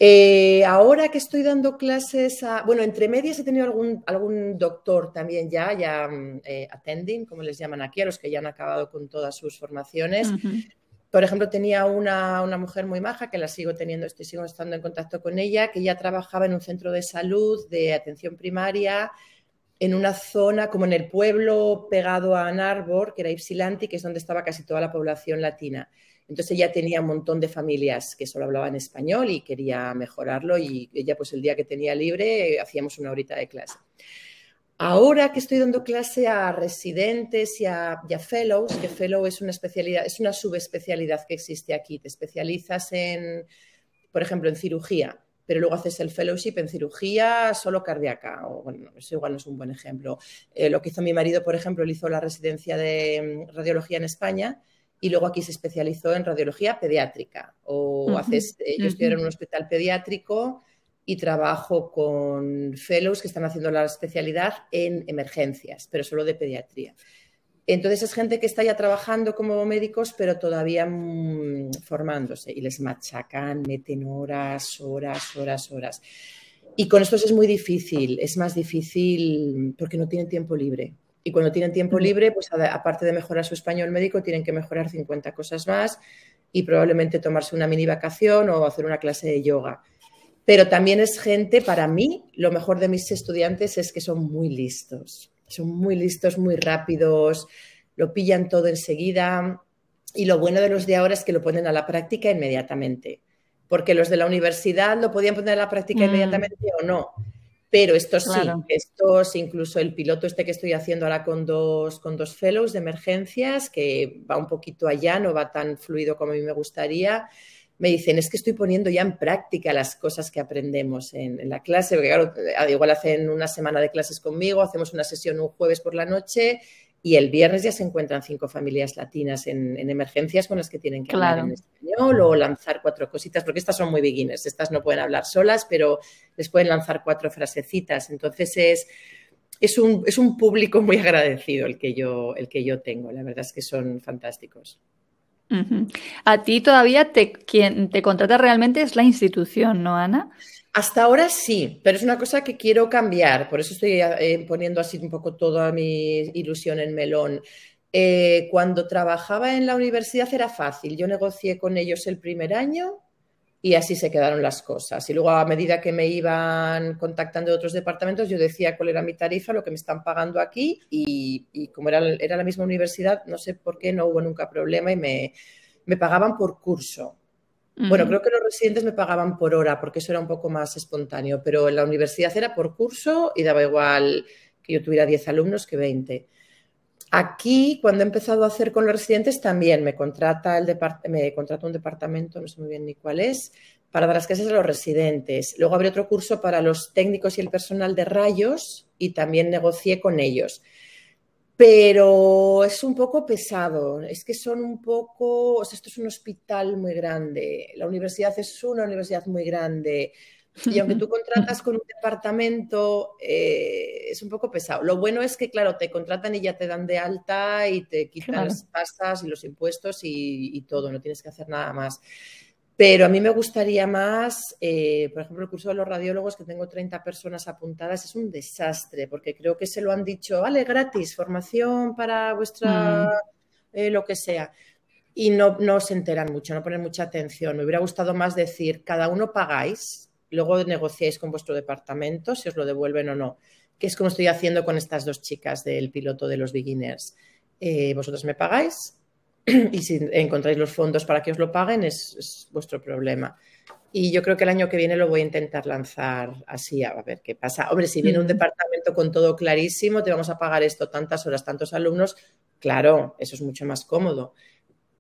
Eh, ahora que estoy dando clases a, bueno, entre medias he tenido algún, algún doctor también ya, ya mm, eh, attending, como les llaman aquí, a los que ya han acabado con todas sus formaciones. Por ejemplo, tenía una, una, mujer muy maja que la sigo teniendo, estoy sigo estando en contacto con ella, que ya trabajaba en un centro de salud de atención primaria en una zona como en el pueblo pegado a Ann Arbor, que era Ypsilanti, que es donde estaba casi toda la población latina. Entonces ella tenía un montón de familias que solo hablaban español y quería mejorarlo y ella pues el día que tenía libre hacíamos una horita de clase. Ahora que estoy dando clase a residentes y a, fellows, que fellow es una especialidad, es una subespecialidad que existe aquí. Te especializas en, por ejemplo, en cirugía, pero luego haces el fellowship en cirugía solo cardíaca, o bueno, eso igual no es un buen ejemplo. Eh, lo que hizo mi marido, por ejemplo, él hizo la residencia de mm, radiología en España y luego aquí se especializó en radiología pediátrica. O haces, eh, yo estoy en un hospital pediátrico y trabajo con fellows que están haciendo la especialidad en emergencias, pero solo de pediatría. Entonces es gente que está ya trabajando como médicos, pero todavía mm, formándose y les machacan, meten horas, horas, horas, horas. Y con estos es muy difícil, es más difícil porque no tienen tiempo libre. Y cuando tienen tiempo libre, pues aparte de mejorar su español médico, tienen que mejorar 50 cosas más y probablemente tomarse una mini vacación o hacer una clase de yoga. Pero también es gente, para mí, lo mejor de mis estudiantes es que son muy listos. Son muy listos, muy rápidos, lo pillan todo enseguida. Y lo bueno de los de ahora es que lo ponen a la práctica inmediatamente. Porque los de la universidad lo podían poner a la práctica mm. inmediatamente o no. Pero estos sí, estos, incluso el piloto este que estoy haciendo ahora con dos, con dos fellows de emergencias, que va un poquito allá, no va tan fluido como a mí me gustaría, me dicen, es que estoy poniendo ya en práctica las cosas que aprendemos en, la clase, porque claro, igual hacen una semana de clases conmigo, hacemos una sesión un jueves por la noche y el viernes ya se encuentran cinco familias latinas en, emergencias con las que tienen que hablar en español o lanzar cuatro cositas, porque estas son muy beginners, estas no pueden hablar solas, pero les pueden lanzar cuatro frasecitas. Entonces es, es, un, es un público muy agradecido el que, yo, el que yo tengo, la verdad es que son fantásticos. A ti todavía te, quien te contrata realmente es la institución, ¿no, Ana? Hasta ahora sí, pero es una cosa que quiero cambiar, por eso estoy eh, poniendo así un poco toda mi ilusión en melón. Eh, cuando trabajaba en la universidad era fácil, yo negocié con ellos el primer año y así se quedaron las cosas. Y luego a medida que me iban contactando de otros departamentos, yo decía cuál era mi tarifa, lo que me están pagando aquí y, como era, la misma universidad, no sé por qué no hubo nunca problema y me pagaban por curso. Bueno, creo que los residentes me pagaban por hora porque eso era un poco más espontáneo, pero en la universidad era por curso y daba igual que yo tuviera 10 alumnos que 20. Aquí, cuando he empezado a hacer con los residentes, también me contrata, el me contrata un departamento, no sé muy bien ni cuál es, para dar las clases a los residentes. Luego abrí otro curso para los técnicos y el personal de rayos y también negocié con ellos pero es un poco pesado, es que son un poco, o sea, esto es un hospital muy grande, la universidad es una universidad muy grande y aunque tú contratas con un departamento, eh, es un poco pesado. Lo bueno es que, claro, te contratan y ya te dan de alta y te quitan las tasas y los impuestos y, y todo, no tienes que hacer nada más. Pero a mí me gustaría más, eh, por ejemplo, el curso de los radiólogos, que tengo 30 personas apuntadas, es un desastre, porque creo que se lo han dicho, vale, gratis, formación para vuestra, mm. eh, lo que sea. Y no, no se enteran mucho, no ponen mucha atención. Me hubiera gustado más decir, cada uno pagáis, luego negociáis con vuestro departamento si os lo devuelven o no, que es como estoy haciendo con estas dos chicas del piloto de los beginners. Eh, vosotros me pagáis, y si encontráis los fondos para que os lo paguen es, vuestro problema. Y yo creo que el año que viene lo voy a intentar lanzar así, a ver qué pasa. Hombre, si viene un departamento con todo clarísimo, te vamos a pagar esto tantas horas, tantos alumnos, claro, eso es mucho más cómodo.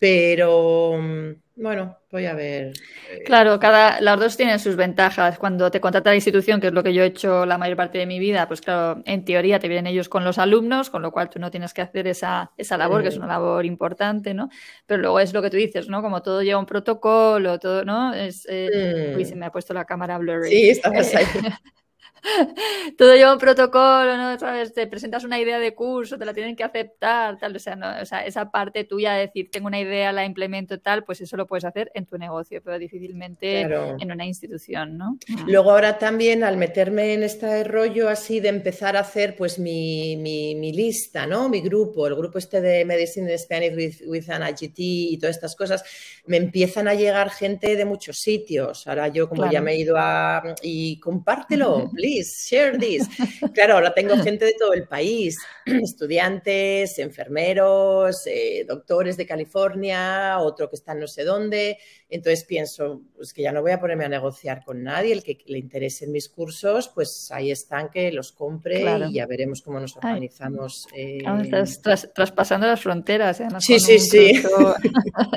Pero mm, bueno, voy a ver. Eh, claro, cada, las dos tienen sus ventajas. Cuando te contrata la institución, que es lo que yo he hecho la mayor parte de mi vida, pues claro, en teoría te vienen ellos con los alumnos, con lo cual tú no tienes que hacer esa, esa labor, que es una labor importante, ¿no? Pero luego es lo que tú dices, ¿no? Como todo lleva un protocolo, todo, ¿no? Es, eh, Uy, se me ha puesto la cámara blurry. Sí, estás ahí. todo lleva un protocolo, ¿no? ¿Sabes? Te presentas una idea de curso, te la tienen que aceptar, tal, o sea, no, o sea, esa parte tuya de decir, tengo una idea, la implemento tal, pues eso lo puedes hacer en tu negocio, pero difícilmente en una institución, ¿no? Luego ahora también al meterme en este rollo así de empezar a hacer pues mi, mi, lista, ¿no? Mi grupo, el grupo este de Medicine in Spanish with, with an IGT y todas estas cosas, me empiezan a llegar gente de muchos sitios. Ahora yo como ya me he ido a... y compártelo, share this. Claro, ahora tengo gente de todo el país, estudiantes, enfermeros, eh, doctores de California, otro que está en no sé dónde. Entonces pienso, pues que ya no voy a ponerme a negociar con nadie, el que le interese en mis cursos, pues ahí están, que los compre y ya veremos cómo nos organizamos. Eh... Estás traspasando las fronteras. ¿eh? Sí, sí, sí.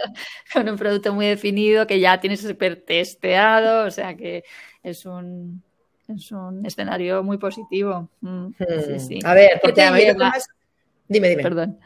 con un producto muy definido que ya tienes súper testeado, o sea que es un, es un escenario muy positivo. Mm, hmm. A ver, porque a mí Dime, dime. Perdón.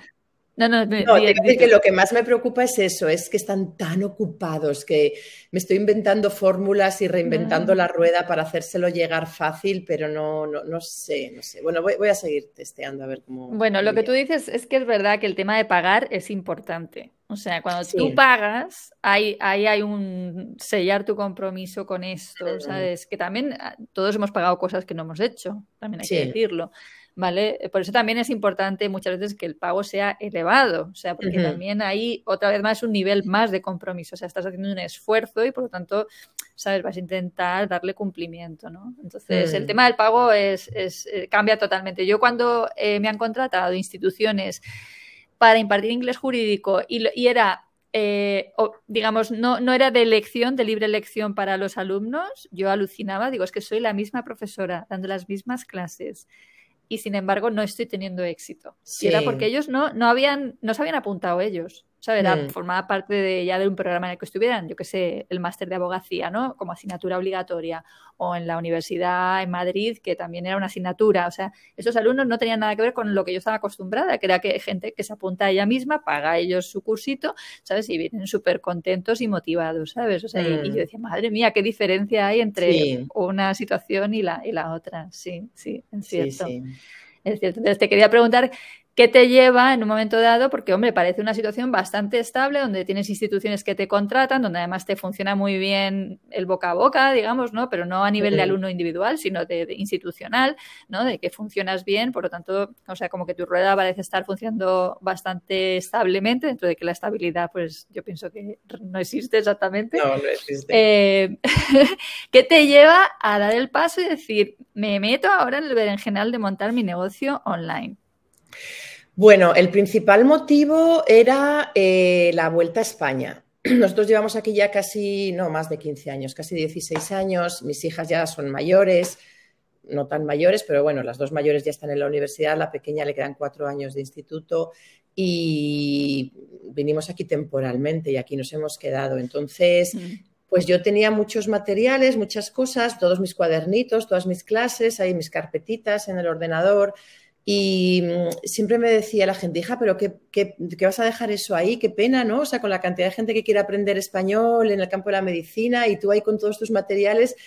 No, no, no que lo que más me preocupa es eso, es que están tan ocupados que me estoy inventando fórmulas y reinventando la rueda para hacérselo llegar fácil, pero no, no, no sé, no sé. Bueno, voy, a seguir testeando a ver cómo. Bueno, lo que tú dices es que es verdad que el tema de pagar es importante. O sea, cuando tú pagas, hay, ahí hay un sellar tu compromiso con esto, ¿sabes? Que también ah, todos hemos pagado cosas que no hemos hecho, también hay que decirlo. ¿vale? Por eso también es importante muchas veces que el pago sea elevado, o sea, porque también hay otra vez más un nivel más de compromiso, o sea, estás haciendo un esfuerzo y por lo tanto, ¿sabes? Vas a intentar darle cumplimiento, ¿no? Entonces, el mm. tema del pago es, eh, cambia totalmente. Yo cuando eh, me han contratado instituciones para impartir inglés jurídico y, era eh, digamos, no, no, era de elección, de libre elección para los alumnos, yo alucinaba, digo, es que soy la misma profesora dando las mismas clases y sin embargo no estoy teniendo éxito. Y era porque ellos no, no, habían, no se habían apuntado ellos. ¿Sabes? Mm. Formaba parte de, ya de un programa en el que estuvieran, yo que sé, el máster de abogacía, ¿no? Como asignatura obligatoria. O en la universidad en Madrid, que también era una asignatura. O sea, esos alumnos no tenían nada que ver con lo que yo estaba acostumbrada, que era que gente que se apunta a ella misma, paga ellos su cursito, ¿sabes? Y vienen súper contentos y motivados, ¿sabes? O sea, y, yo mm. decía, madre mía, qué diferencia hay entre una situación y la, y la otra. Sí, sí, es cierto. Es cierto. Entonces te quería preguntar ¿Qué te lleva en un momento dado? Porque, hombre, parece una situación bastante estable, donde tienes instituciones que te contratan, donde además te funciona muy bien el boca a boca, digamos, ¿no? Pero no a nivel de alumno individual, sino de, institucional, ¿no? De que funcionas bien, por lo tanto, o sea, como que tu rueda parece estar funcionando bastante establemente, dentro de que la estabilidad, pues yo pienso que no existe exactamente. No, no existe. Eh, ¿Qué te lleva a dar el paso y decir, me meto ahora en el berenjenal de montar mi negocio online? Bueno, el principal motivo era eh, la vuelta a España. Nosotros llevamos aquí ya casi, no, más de 15 años, casi 16 años. Mis hijas ya son mayores, no tan mayores, pero bueno, las dos mayores ya están en la universidad, la pequeña le quedan cuatro años de instituto y vinimos aquí temporalmente y aquí nos hemos quedado. Entonces, mm. pues yo tenía muchos materiales, muchas cosas, todos mis cuadernitos, todas mis clases, ahí mis carpetitas en el ordenador. Y mm, siempre me decía la gente, hija, pero qué, qué, vas a dejar eso ahí? Qué pena, ¿no? O sea, con la cantidad de gente que quiere aprender español en el campo de la medicina y tú ahí con todos tus materiales.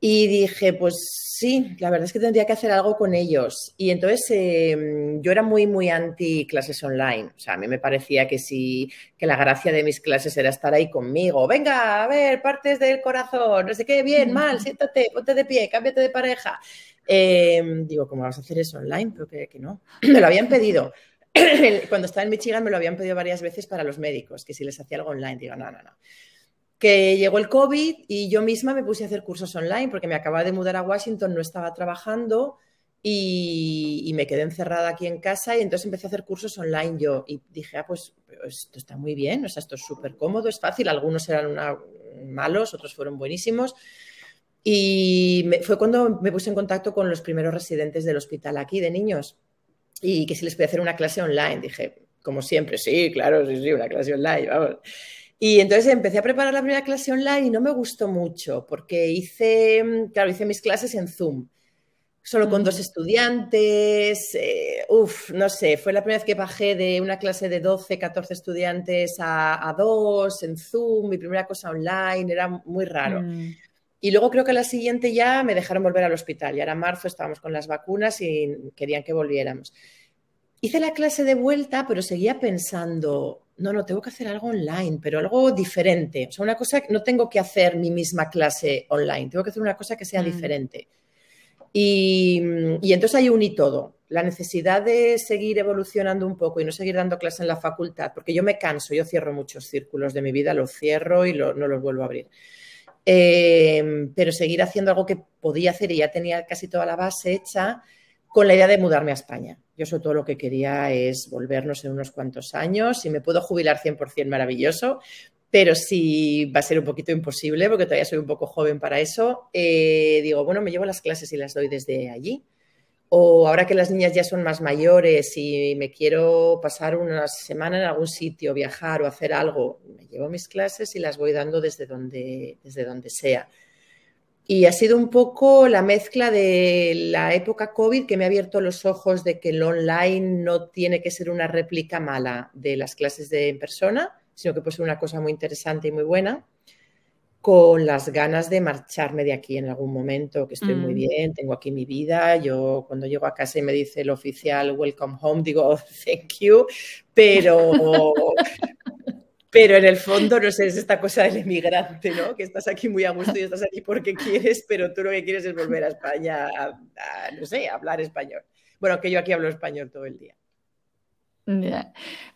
Y dije, pues sí, la verdad es que tendría que hacer algo con ellos. Y entonces em, yo era muy, muy anti clases online. O sea, a mí me parecía que sí, que la gracia de mis clases era estar ahí conmigo. Venga, a ver, partes del corazón, no sé qué, bien, mal, siéntate, ponte de pie, cámbiate de pareja. Em, digo, ¿cómo vas a hacer eso online? Pero que, no. Me lo habían pedido. Cuando estaba en Michigan me lo habían pedido varias veces para los médicos, que si les hacía algo online. Digo, no, no, no. Que llegó el COVID y yo misma me puse a hacer cursos online porque me acababa de mudar a Washington, no estaba trabajando y, me quedé encerrada aquí en casa y entonces empecé a hacer cursos online yo y dije, ah, pues esto está muy bien, o sea, esto es súper cómodo, es fácil, algunos eran malos, otros fueron buenísimos. Y fue cuando me puse en contacto con los primeros residentes del hospital aquí de niños y que si les podía hacer una clase online. Dije, como siempre, sí, claro, sí, sí, una clase online, vamos. Y entonces empecé a preparar la primera clase online y no me gustó mucho porque hice, claro, hice mis clases en Zoom, solo con dos estudiantes. Eh, uf, no sé, fue la primera vez que bajé de una clase de 12, 14 estudiantes a, a dos en Zoom, mi primera cosa online, era muy raro. Mm. Y luego creo que la siguiente ya me dejaron volver al hospital. Ya era marzo, estábamos con las vacunas y querían que volviéramos. Hice la clase de vuelta, pero seguía pensando, no, no, tengo que hacer algo online, pero algo diferente. O sea, una cosa, no tengo que hacer mi misma clase online, tengo que hacer una cosa que sea mm. diferente. Y, y, entonces ahí uní todo. La necesidad de seguir evolucionando un poco y no seguir dando clase en la facultad, porque yo me canso, yo cierro muchos círculos de mi vida, los cierro y no los vuelvo a abrir. Em, pero seguir haciendo algo que podía hacer y ya tenía casi toda la base hecha con la idea de mudarme a España. Yo sobre todo lo que quería es volvernos en unos cuantos años. Si me puedo jubilar 100% maravilloso, pero si va a ser un poquito imposible porque todavía soy un poco joven para eso, eh, digo, bueno, me llevo las clases y las doy desde allí o ahora que las niñas ya son más mayores y me quiero pasar una semana en algún sitio, viajar o hacer algo, me llevo mis clases y las voy dando desde donde, desde donde sea. Y ha sido un poco la mezcla de la época COVID que me ha abierto los ojos de que el online no tiene que ser una réplica mala de las clases de en persona, sino que puede ser una cosa muy interesante y muy buena, con las ganas de marcharme de aquí en algún momento, que estoy muy mm. bien, tengo aquí mi vida. Yo cuando llego a casa y me dice el oficial welcome home, digo oh, thank you, pero pero en el fondo, no sé, es esta cosa del emigrante, ¿no? Que estás aquí muy a gusto y estás aquí porque quieres, pero tú lo que quieres es volver a España a, no sé, a hablar español. Bueno, que yo aquí hablo español todo el día.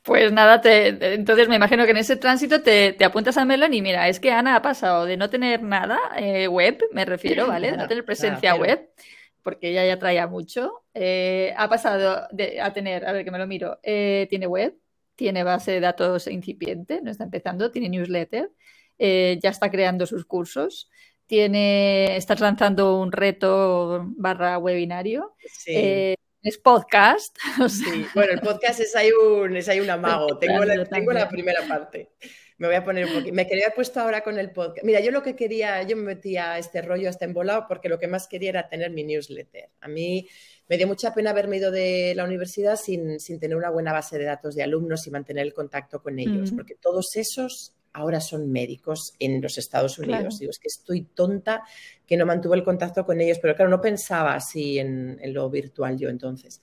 Pues nada, entonces me imagino que en ese tránsito te, apuntas a Melon y mira, es que Ana ha pasado de no tener nada eh, web, me refiero, ¿vale? De no tener presencia web, porque ella ya traía mucho, eh, ha pasado a tener, a ver que me lo miro, eh, tiene web, tiene base de datos incipiente, no está empezando, tiene newsletter, eh, ya está creando sus cursos, tiene, está lanzando un reto barra webinario. Eh, es podcast. Sí, bueno, el podcast es ahí un, es ahí un amago. Tengo la, tengo la primera parte. Me voy a poner un poquito. Me quería haber puesto ahora con el podcast. Mira, yo lo que quería, yo me metía a este rollo, a este embolado, porque lo que más quería era tener mi newsletter. A mí me dio mucha pena haberme ido de la universidad sin, tener una buena base de datos de alumnos y mantener el contacto con ellos, porque todos esos ahora son médicos en los Estados Unidos. Digo, es que estoy tonta que no mantuvo el contacto con ellos, pero claro, no pensaba así en, lo virtual yo entonces.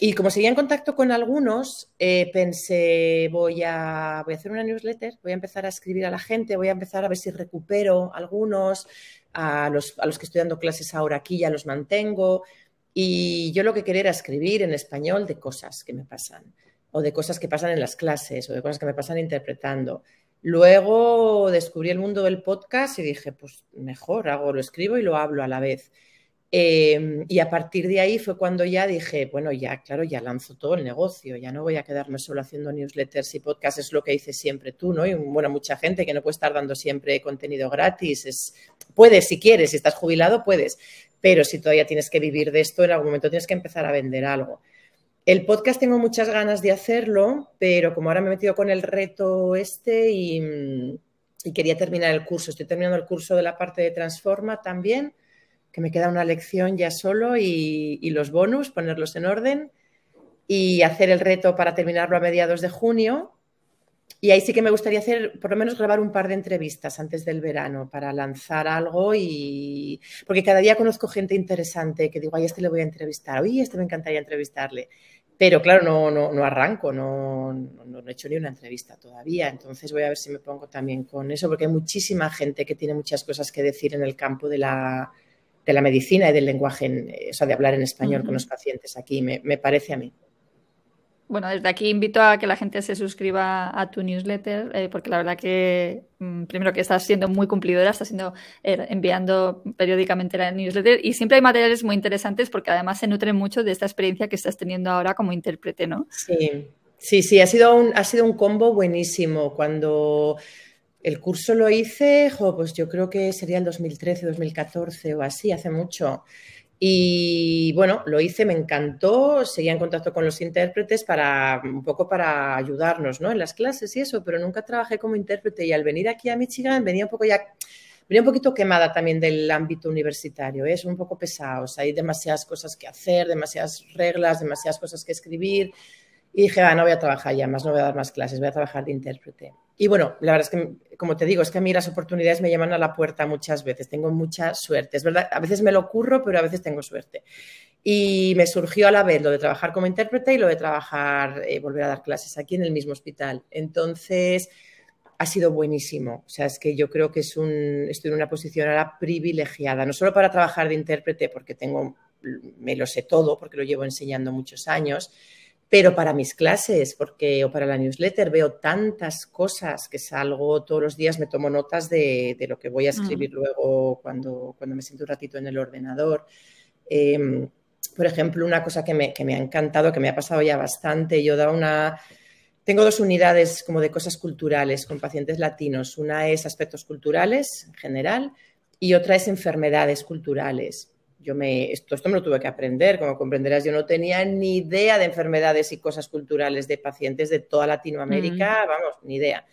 Y como seguía en contacto con algunos, eh, pensé, voy a, voy a hacer una newsletter, voy a empezar a escribir a la gente, voy a empezar a ver si recupero algunos, a los, a los que estoy dando clases ahora aquí ya los mantengo, y yo lo que quería era escribir en español de cosas que me pasan, o de cosas que pasan en las clases, o de cosas que me pasan interpretando. Luego descubrí el mundo del podcast y dije, pues mejor, hago, lo escribo y lo hablo a la vez. Em, y a partir de ahí fue cuando ya dije, bueno, ya, claro, ya lanzo todo el negocio, ya no voy a quedarme solo haciendo newsletters y podcasts, es lo que dices siempre tú, ¿no? Y bueno, mucha gente que no puede estar dando siempre contenido gratis, es, puedes si quieres, si estás jubilado, puedes, pero si todavía tienes que vivir de esto, en algún momento tienes que empezar a vender algo. El podcast tengo muchas ganas de hacerlo, pero como ahora me he metido con el reto este y, quería terminar el curso, estoy terminando el curso de la parte de Transforma también, que me queda una lección ya solo y, los bonus, ponerlos en orden y hacer el reto para terminarlo a mediados de junio y ahí sí que me gustaría hacer, por lo menos grabar un par de entrevistas antes del verano para lanzar algo y... Porque cada día conozco gente interesante que digo, ay, este le voy a entrevistar, oye, este me encantaría entrevistarle. Pero claro, no, no, no arranco, no, no, he hecho ni una entrevista todavía. Entonces voy a ver si me pongo también con eso, porque hay muchísima gente que tiene muchas cosas que decir en el campo de la, de la medicina y del lenguaje, o sea, de hablar en español con los pacientes aquí, me, me parece a mí. Bueno, desde aquí invito a que la gente se suscriba a tu newsletter, eh, porque la verdad que, mm, primero que estás siendo muy cumplidora, estás siendo, eh, enviando periódicamente la newsletter y siempre hay materiales muy interesantes porque además se nutren mucho de esta experiencia que estás teniendo ahora como intérprete, ¿no? Sí, sí, sí, ha sido un, ha sido un combo buenísimo. Cuando el curso lo hice, pues yo creo que sería el 2013, 2014 o así, hace mucho. Y bueno, lo hice, me encantó, seguía en contacto con los intérpretes para un poco para ayudarnos ¿no? en las clases y eso, pero nunca trabajé como intérprete y al venir aquí a Michigan venía un poco ya, venía un poquito quemada también del ámbito universitario, ¿eh? es un poco pesado, hay demasiadas cosas que hacer, demasiadas reglas, demasiadas cosas que escribir y dije, ah, no voy a trabajar ya más, no voy a dar más clases, voy a trabajar de intérprete. Y bueno, la verdad es que, como te digo, es que a mí las oportunidades me llaman a la puerta muchas veces. Tengo mucha suerte. Es verdad, a veces me lo ocurro, pero a veces tengo suerte. Y me surgió a la vez lo de trabajar como intérprete y lo de trabajar, eh, volver a dar clases aquí en el mismo hospital. Entonces, ha sido buenísimo. O sea, es que yo creo que es un, estoy en una posición ahora privilegiada, no solo para trabajar de intérprete, porque tengo, me lo sé todo, porque lo llevo enseñando muchos años, pero para mis clases, porque o para la newsletter veo tantas cosas que salgo todos los días, me tomo notas de, lo que voy a escribir mm. luego cuando, cuando me siento un ratito en el ordenador. Em, por ejemplo, una cosa que me, que me, ha encantado, que me ha pasado ya bastante, yo da una... Tengo dos unidades como de cosas culturales con pacientes latinos. Una es aspectos culturales en general y otra es enfermedades culturales yo me, esto, esto me lo tuve que aprender, como comprenderás, yo no tenía ni idea de enfermedades y cosas culturales de pacientes de toda Latinoamérica, vamos, ni idea.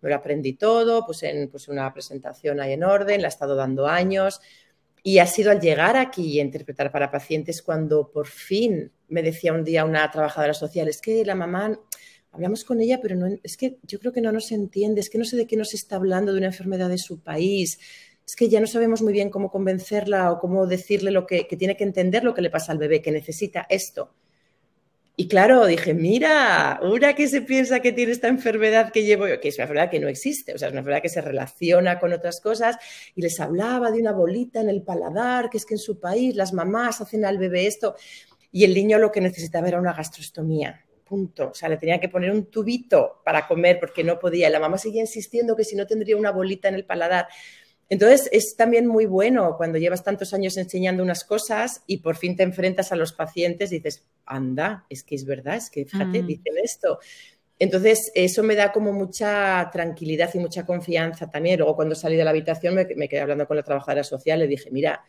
Me lo aprendí todo, puse, en, una presentación ahí en orden, la he estado dando años Y ha sido al llegar aquí y interpretar para pacientes cuando por fin me decía un día una trabajadora social, es que la mamá, hablamos con ella, pero no, es que yo creo que no nos entiende, es que no sé de qué nos está hablando de una enfermedad de su país, es que ya no sabemos muy bien cómo convencerla o cómo decirle lo que, tiene que entender lo que le pasa al bebé, que necesita esto. Y claro, dije, mira, una que se piensa que tiene esta enfermedad que llevo yo, que es una enfermedad que no existe, o sea, es una enfermedad que se relaciona con otras cosas, y les hablaba de una bolita en el paladar, que es que en su país las mamás hacen al bebé esto, y el niño lo que necesitaba era una gastrostomía, punto. O sea, le tenía que poner un tubito para comer porque no podía, y la mamá seguía insistiendo que si no tendría una bolita en el paladar. Entonces, es también muy bueno cuando llevas tantos años enseñando unas cosas y por fin te enfrentas a los pacientes y dices, anda, es que es verdad, es que fíjate, mm. dicen esto. Entonces, eso me da como mucha tranquilidad y mucha confianza también. Luego, cuando salí de la habitación, me, quedé hablando con la trabajadora social, le dije, mira,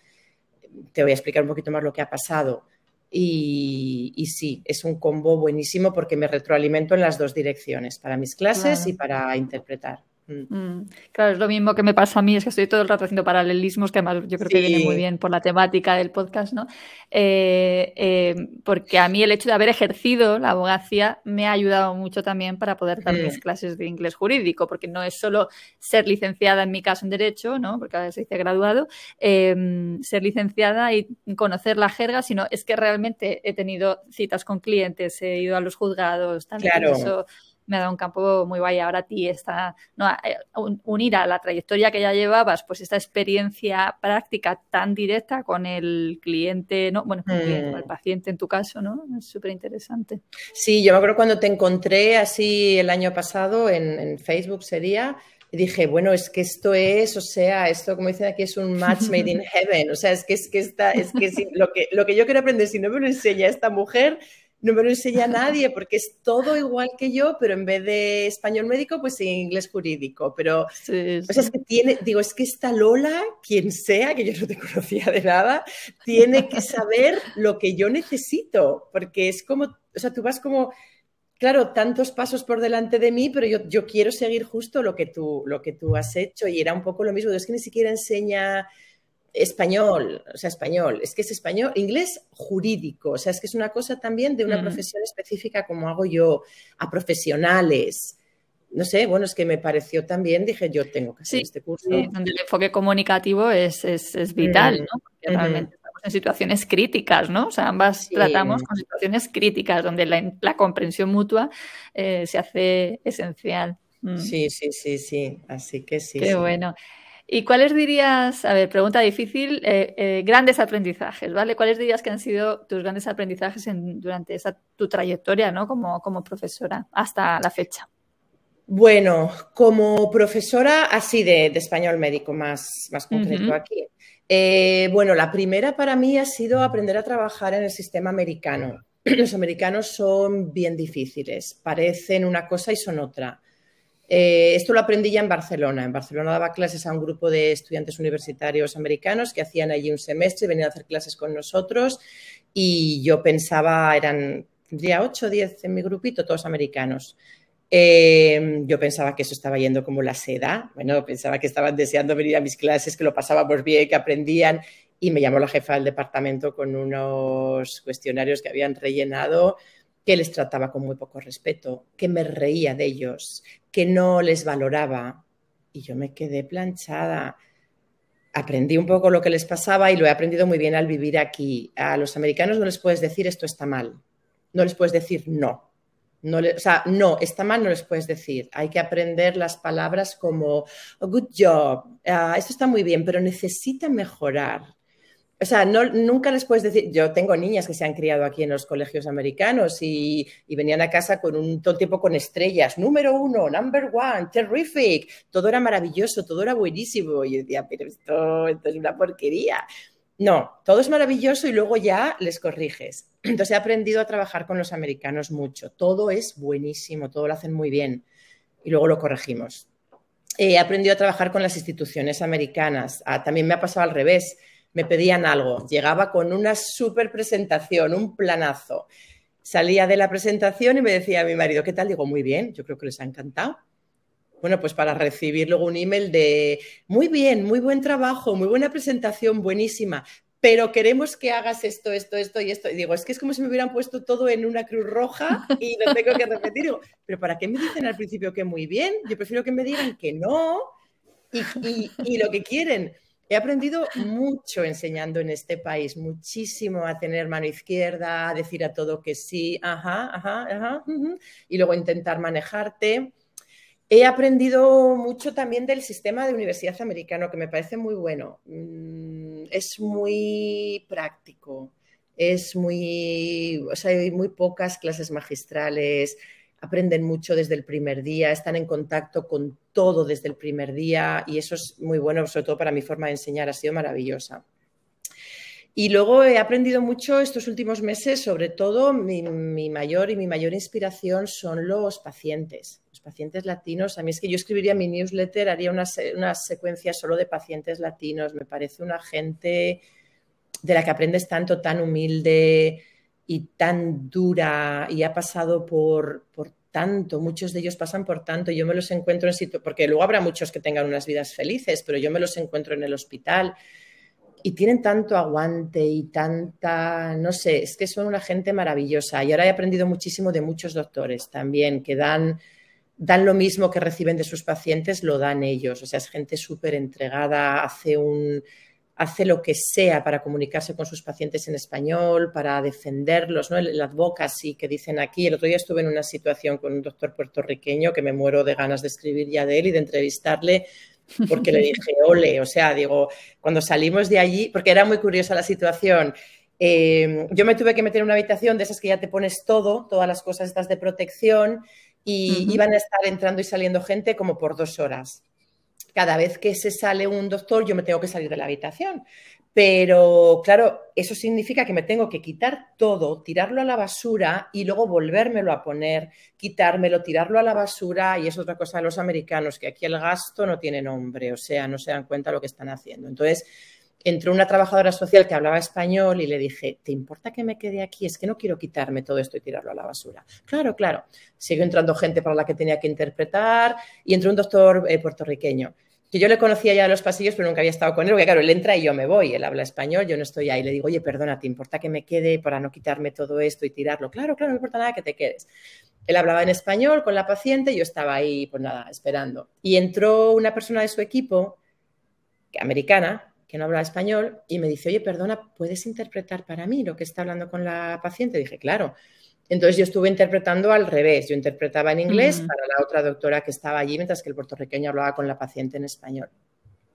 te voy a explicar un poquito más lo que ha pasado. Y, sí, es un combo buenísimo porque me retroalimento en las dos direcciones, para mis clases y para interpretar. Mm. Mm, claro, es lo mismo que me pasa a mí, es que estoy todo el rato haciendo paralelismos, que además yo creo que viene muy bien por la temática del podcast, ¿no? Eh, eh, porque a mí el hecho de haber ejercido la abogacía me ha ayudado mucho también para poder dar mis clases de inglés jurídico, porque no es solo ser licenciada, en mi caso, en Derecho, ¿no? Porque ahora se dice graduado, em, ser licenciada y conocer la jerga, sino es que realmente he tenido citas con clientes, he ido a los juzgados, también eso me ha dado un campo muy guay. Ahora a ti está, no, eh, unir a la trayectoria que ya llevabas, pues esta experiencia práctica tan directa con el cliente, ¿no? Bueno, con el mm. paciente en tu caso, ¿no? Es súper interesante. Sí, yo me acuerdo cuando te encontré así el año pasado en, Facebook sería, y dije, bueno, es que esto es, o sea, esto como dicen aquí es un match made in heaven, o sea, es que es que está, es que lo que lo que yo quiero aprender si no me lo enseña esta mujer, no me lo enseña nadie porque es todo igual que yo, pero en vez de español médico, pues en inglés jurídico. Pero, o sea, es que tiene, digo, es que esta Lola, quien sea, que yo no te conocía de nada, tiene que saber lo que yo necesito, porque es como, o sea, tú vas como, claro, tantos pasos por delante de mí, pero yo, yo quiero seguir justo lo que, tú, lo que tú has hecho y era un poco lo mismo. Es que ni siquiera enseña español, o sea, español, es que es español, inglés jurídico, o sea, es que es una cosa también de una mm. profesión específica como hago yo, a profesionales. No sé, bueno, es que me pareció también, dije, yo tengo que hacer este curso. Sí, donde el enfoque comunicativo es, vital, ¿no? Porque realmente estamos en situaciones críticas, ¿no? O sea, ambas tratamos con situaciones críticas, donde la, comprensión mutua eh, se hace esencial. Mm. Sí, sí, sí, sí, así que sí. Qué bueno. ¿Y cuáles dirías, a ver, pregunta difícil, eh, eh, grandes aprendizajes, ¿vale? ¿Cuáles dirías que han sido tus grandes aprendizajes durante esa, tu trayectoria ¿no? como, como profesora hasta la fecha? Bueno, como profesora así de, español médico más, más concreto aquí. Eh, bueno, la primera para mí ha sido aprender a trabajar en el sistema americano. Los americanos son bien difíciles, parecen una cosa y son otra. Eh, esto lo aprendí ya en Barcelona. En Barcelona daba clases a un grupo de estudiantes universitarios americanos que hacían allí un semestre y venían a hacer clases con nosotros. Y yo pensaba, eran, tendría 8 o 10 en mi grupito, todos americanos. Eh, yo pensaba que eso estaba yendo como la seda. Bueno, pensaba que estaban deseando venir a mis clases, que lo pasábamos bien, que aprendían. Y me llamó la jefa del departamento con unos cuestionarios que habían rellenado que les trataba con muy poco respeto, que me reía de ellos, que no les valoraba. Y yo me quedé planchada. Aprendí un poco lo que les pasaba y lo he aprendido muy bien al vivir aquí. A los americanos no les puedes decir esto está mal. No les puedes decir no. no o sea, no, está mal, no les puedes decir. Hay que aprender las palabras como oh, good job, ah, esto está muy bien, pero necesita mejorar o sea, no, nunca les puedes decir, yo tengo niñas que se han criado aquí en los colegios americanos y, venían a casa con un todo el tiempo con estrellas, número uno, number one, terrific, todo era maravilloso, todo era buenísimo. Y yo decía, pero esto, es una porquería. No, todo es maravilloso y luego ya les corriges. Entonces he aprendido a trabajar con los americanos mucho. Todo es buenísimo, todo lo hacen muy bien y luego lo corregimos. He aprendido a trabajar con las instituciones americanas. Ah, también me ha pasado al revés me pedían algo, llegaba con una súper presentación, un planazo. Salía de la presentación y me decía a mi marido, ¿qué tal? Digo, muy bien, yo creo que les ha encantado. Bueno, pues para recibir luego un email de muy bien, muy buen trabajo, muy buena presentación, buenísima, pero queremos que hagas esto, esto, esto y esto. Y digo, es que es como si me hubieran puesto todo en una cruz roja y lo tengo que repetir. Digo, pero ¿para qué me dicen al principio que muy bien? Yo prefiero que me digan que no y, y lo que quieren. He aprendido mucho enseñando en este país, muchísimo a tener mano izquierda, a decir a todo que sí, ajá, ajá, ajá, y luego intentar manejarte. He aprendido mucho también del sistema de universidad americano, que me parece muy bueno. Mm, es muy práctico, es muy, o sea, hay muy pocas clases magistrales, aprenden mucho desde el primer día, están en contacto con todo desde el primer día y eso es muy bueno, sobre todo para mi forma de enseñar, ha sido maravillosa. Y luego he aprendido mucho estos últimos meses, sobre todo mi, mayor y mi mayor inspiración son los pacientes, los pacientes latinos. A mí es que yo escribiría mi newsletter, haría una, una secuencia solo de pacientes latinos. Me parece una gente de la que aprendes tanto, tan humilde, y tan dura y ha pasado por, por tanto, muchos de ellos pasan por tanto, yo me los encuentro en sitio, porque luego habrá muchos que tengan unas vidas felices, pero yo me los encuentro en el hospital y tienen tanto aguante y tanta, no sé, es que son una gente maravillosa. Y ahora he aprendido muchísimo de muchos doctores también, que dan, dan lo mismo que reciben de sus pacientes, lo dan ellos. O sea, es gente súper entregada, hace un, hace lo que sea para comunicarse con sus pacientes en español, para defenderlos, ¿no? El, advocacy que dicen aquí. El otro día estuve en una situación con un doctor puertorriqueño que me muero de ganas de escribir ya de él y de entrevistarle porque le dije, ole, o sea, digo, cuando salimos de allí, porque era muy curiosa la situación, eh, yo me tuve que meter en una habitación de esas que ya te pones todo, todas las cosas estas de protección, y iban a estar entrando y saliendo gente como por dos horas cada vez que se sale un doctor yo me tengo que salir de la habitación. Pero claro, eso significa que me tengo que quitar todo, tirarlo a la basura y luego volvérmelo a poner, quitármelo, tirarlo a la basura. Y es otra cosa de los americanos, que aquí el gasto no tiene nombre, o sea, no se dan cuenta lo que están haciendo. Entonces, entró una trabajadora social que hablaba español y le dije, ¿te importa que me quede aquí? Es que no quiero quitarme todo esto y tirarlo a la basura. Claro, claro. Siguió entrando gente para la que tenía que interpretar y entró un doctor eh, puertorriqueño que yo le conocía ya en los pasillos, pero nunca había estado con él, porque claro, él entra y yo me voy, él habla español, yo no estoy ahí. Le digo, oye, perdona, ¿te importa que me quede para no quitarme todo esto y tirarlo? Claro, claro, no importa nada que te quedes. Él hablaba en español con la paciente, yo estaba ahí, pues nada, esperando. Y entró una persona de su equipo, americana, que no habla español, y me dice, oye, perdona, ¿puedes interpretar para mí lo que está hablando con la paciente? dije, claro. Entonces yo estuve interpretando al revés, yo interpretaba en inglés para la otra doctora que estaba allí, mientras que el puertorriqueño hablaba con la paciente en español.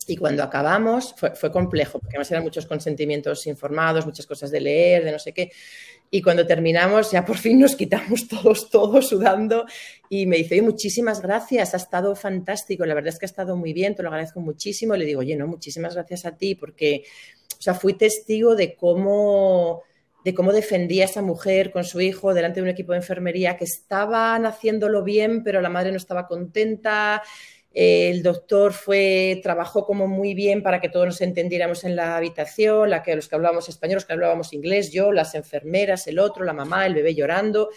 Y cuando acabamos, fue, fue, complejo, porque además eran muchos consentimientos informados, muchas cosas de leer, de no sé qué. Y cuando terminamos, ya por fin nos quitamos todos, todos sudando. Y me dice, oye, muchísimas gracias, ha estado fantástico. La verdad es que ha estado muy bien, te lo agradezco muchísimo. le digo, oye, no, muchísimas gracias a ti, porque, o sea, fui testigo de cómo de cómo defendía a esa mujer con su hijo delante de un equipo de enfermería que estaban haciéndolo bien, pero la madre no estaba contenta el doctor fue, trabajó como muy bien para que todos nos entendiéramos en la habitación, la que, los que hablábamos español, los que hablábamos inglés, yo, las enfermeras, el otro, la mamá, el bebé llorando.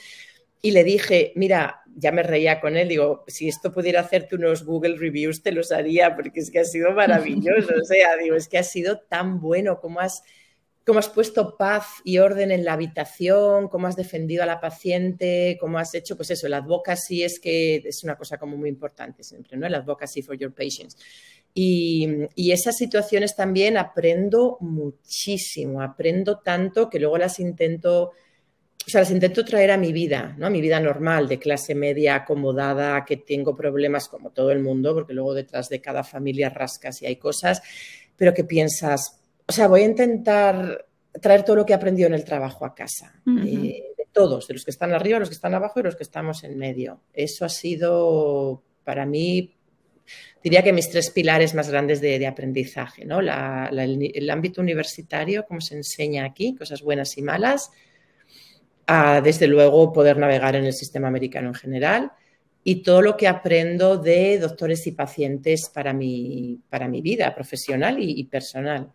Y le dije, mira, ya me reía con él, digo, si esto pudiera hacerte unos Google Reviews, te los haría, porque es que ha sido maravilloso. O sea, digo, es que ha sido tan bueno como has cómo has puesto paz y orden en la habitación, cómo has defendido a la paciente, cómo has hecho, pues eso, el advocacy es que es una cosa como muy importante siempre, ¿no? El advocacy for your patients. Y, y, esas situaciones también aprendo muchísimo, aprendo tanto que luego las intento, o sea, las intento traer a mi vida, ¿no? A mi vida normal, de clase media, acomodada, que tengo problemas como todo el mundo, porque luego detrás de cada familia rascas y hay cosas, pero que piensas, o sea, voy a intentar traer todo lo que he aprendido en el trabajo a casa. Eh, de todos, de los que están arriba, los que están abajo y los que estamos en medio. Eso ha sido para mí, diría que mis tres pilares más grandes de, aprendizaje, ¿no? el, ámbito universitario, cómo se enseña aquí, cosas buenas y malas. desde luego, poder navegar en el sistema americano en general y todo lo que aprendo de doctores y pacientes para mi, para mi vida profesional y personal.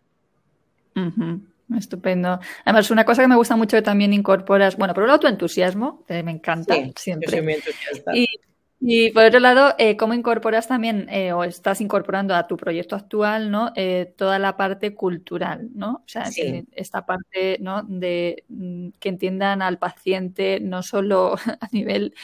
Estupendo. Además, una cosa que me gusta mucho que también incorporas, bueno, por un lado tu entusiasmo, me encanta siempre. Y por otro lado, eh, ¿cómo incorporas también eh, o estás incorporando a tu proyecto actual ¿no? Eh, toda la parte cultural, ¿no? O sea, esta parte ¿no? de mm, que entiendan al paciente no solo a nivel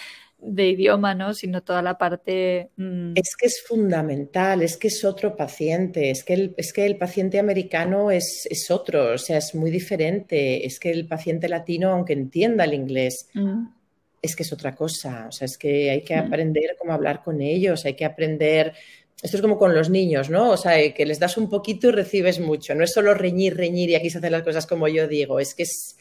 de idioma, ¿no? sino toda la parte... Mm, es que es fundamental, es que es otro paciente, es que el, es que el paciente americano es, es, otro, o sea, es muy diferente, es que el paciente latino, aunque entienda el inglés, mm es que es otra cosa. O sea, es que hay que aprender cómo hablar con ellos, hay que aprender. Esto es como con los niños, ¿no? O sea, que les das un poquito y recibes mucho. No es solo reñir, reñir y aquí se hacen las cosas como yo digo. Es que es.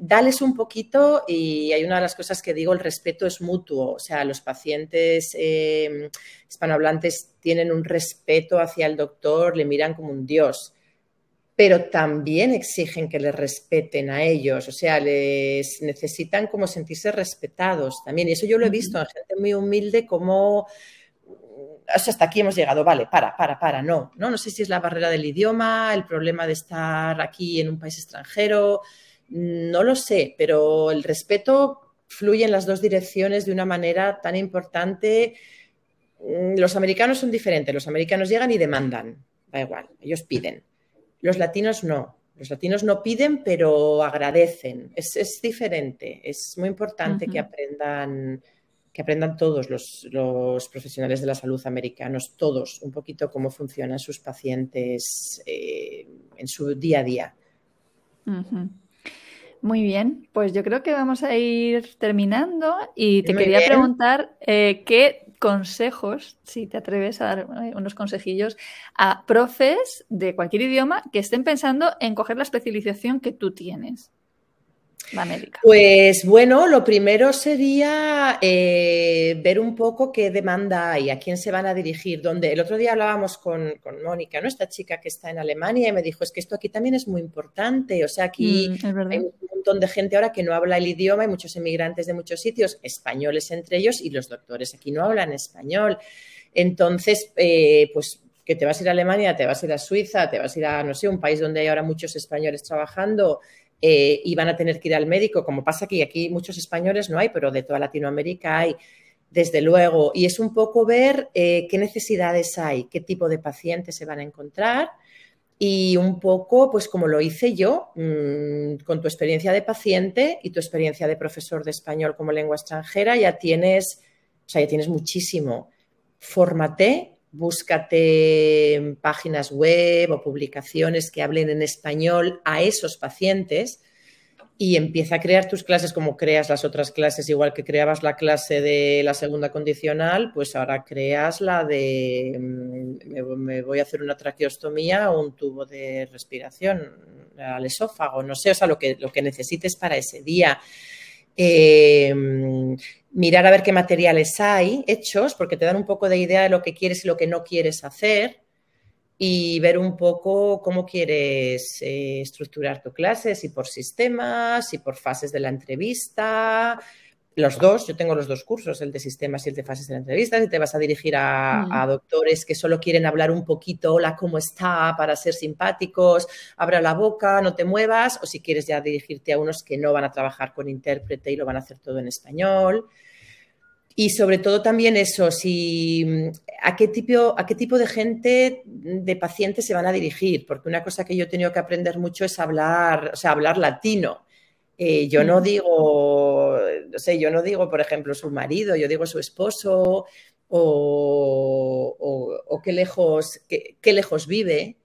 Dales un poquito y hay una de las cosas que digo, el respeto es mutuo. O sea, los pacientes em, hispanohablantes tienen un respeto hacia el doctor, le miran como un dios pero también exigen que les respeten a ellos, o sea, les necesitan como sentirse respetados también. Y eso yo lo he visto en gente muy humilde como hasta aquí hemos llegado, vale, para, para, para, no, no, no sé si es la barrera del idioma, el problema de estar aquí en un país extranjero, no lo sé, pero el respeto fluye en las dos direcciones de una manera tan importante. Los americanos son diferentes, los americanos llegan y demandan, da igual, ellos piden. Los latinos no. Los latinos no piden, pero agradecen. Es, diferente. Es muy importante que aprendan que aprendan todos los, profesionales de la salud americanos, todos, un poquito cómo funcionan sus pacientes eh, en su día a día. Muy bien, pues yo creo que vamos a ir terminando y te quería preguntar eh, qué consejos, si te atreves a dar eh, unos consejillos a profes de cualquier idioma que estén pensando en coger la especialización que tú tienes. Pues bueno, lo primero sería eh, ver un poco qué demanda hay, a quién se van a dirigir. Donde el otro día hablábamos con, Mónica, ¿no? esta chica que está en Alemania, y me dijo, es que esto aquí también es muy importante. O sea, aquí mm, hay un montón de gente ahora que no habla el idioma, hay muchos emigrantes de muchos sitios, españoles entre ellos, y los doctores aquí no hablan español. Entonces, eh, pues que te vas a ir a Alemania, te vas a ir a Suiza, te vas a ir a, no sé, un país donde hay ahora muchos españoles trabajando eh, y van a tener que ir al médico, como pasa aquí, aquí muchos españoles no hay, pero de toda Latinoamérica hay, desde luego, y es un poco ver eh, qué necesidades hay, qué tipo de pacientes se van a encontrar y un poco, pues como lo hice yo, mm, con tu experiencia de paciente y tu experiencia de profesor de español como lengua extranjera, ya tienes, o sea, ya tienes muchísimo. Fórmate búscate páginas web o publicaciones que hablen en español a esos pacientes y empieza a crear tus clases como creas las otras clases, igual que creabas la clase de la segunda condicional, pues ahora creas la de mm, me, voy a hacer una traqueostomía o un tubo de respiración al esófago, no sé, o sea, lo que, lo que necesites para ese día. Eh, mirar a ver qué materiales hay hechos, porque te dan un poco de idea de lo que quieres y lo que no quieres hacer, y ver un poco cómo quieres eh, estructurar tu clase, si por sistemas, si por fases de la entrevista, los dos, yo tengo los dos cursos, el de sistemas y el de fases de la entrevista, si te vas a dirigir a, mm. doctores que solo quieren hablar un poquito, hola, ¿cómo está? para ser simpáticos, abra la boca, no te muevas, o si quieres ya dirigirte a unos que no van a trabajar con intérprete y lo van a hacer todo en español. Y sobre todo también eso, si, a, qué tipo, a qué tipo de gente, de pacientes se van a dirigir, porque una cosa que yo he tenido que aprender mucho es hablar, o sea, hablar latino. Eh, yo no digo, no sé, yo no digo, por ejemplo, su marido, yo digo su esposo o, qué, lejos, qué, lejos vive,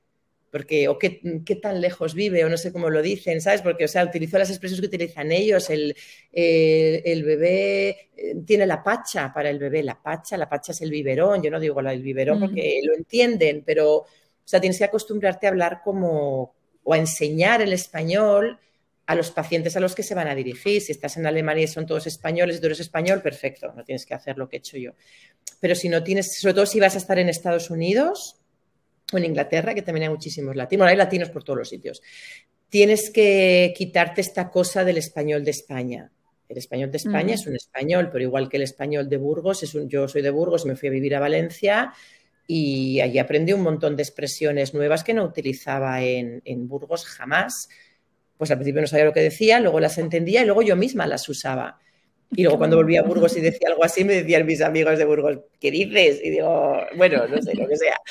porque, o qué, tan lejos vive, o no sé cómo lo dicen, ¿sabes? Porque, o sea, utilizo las expresiones que utilizan ellos, el, el, bebé eh, tiene la pacha para el bebé, la pacha, la pacha es el biberón, yo no digo el biberón porque lo entienden, pero, o sea, tienes que acostumbrarte a hablar como, o a enseñar el español a los pacientes a los que se van a dirigir. Si estás en Alemania y son todos españoles tú eres español, perfecto, no tienes que hacer lo que he hecho yo. Pero si no tienes, sobre todo si vas a estar en Estados Unidos o en Inglaterra, que también hay muchísimos latinos, bueno, hay latinos por todos los sitios, tienes que quitarte esta cosa del español de España. El español de España es un español, pero igual que el español de Burgos, es un, yo soy de Burgos, me fui a vivir a Valencia y allí aprendí un montón de expresiones nuevas que no utilizaba en, en Burgos jamás pues al principio no sabía lo que decía, luego las entendía y luego yo misma las usaba. Y luego cuando volví a Burgos y decía algo así, me decían mis amigos de Burgos, ¿qué dices? Y digo, bueno, no sé, lo que sea.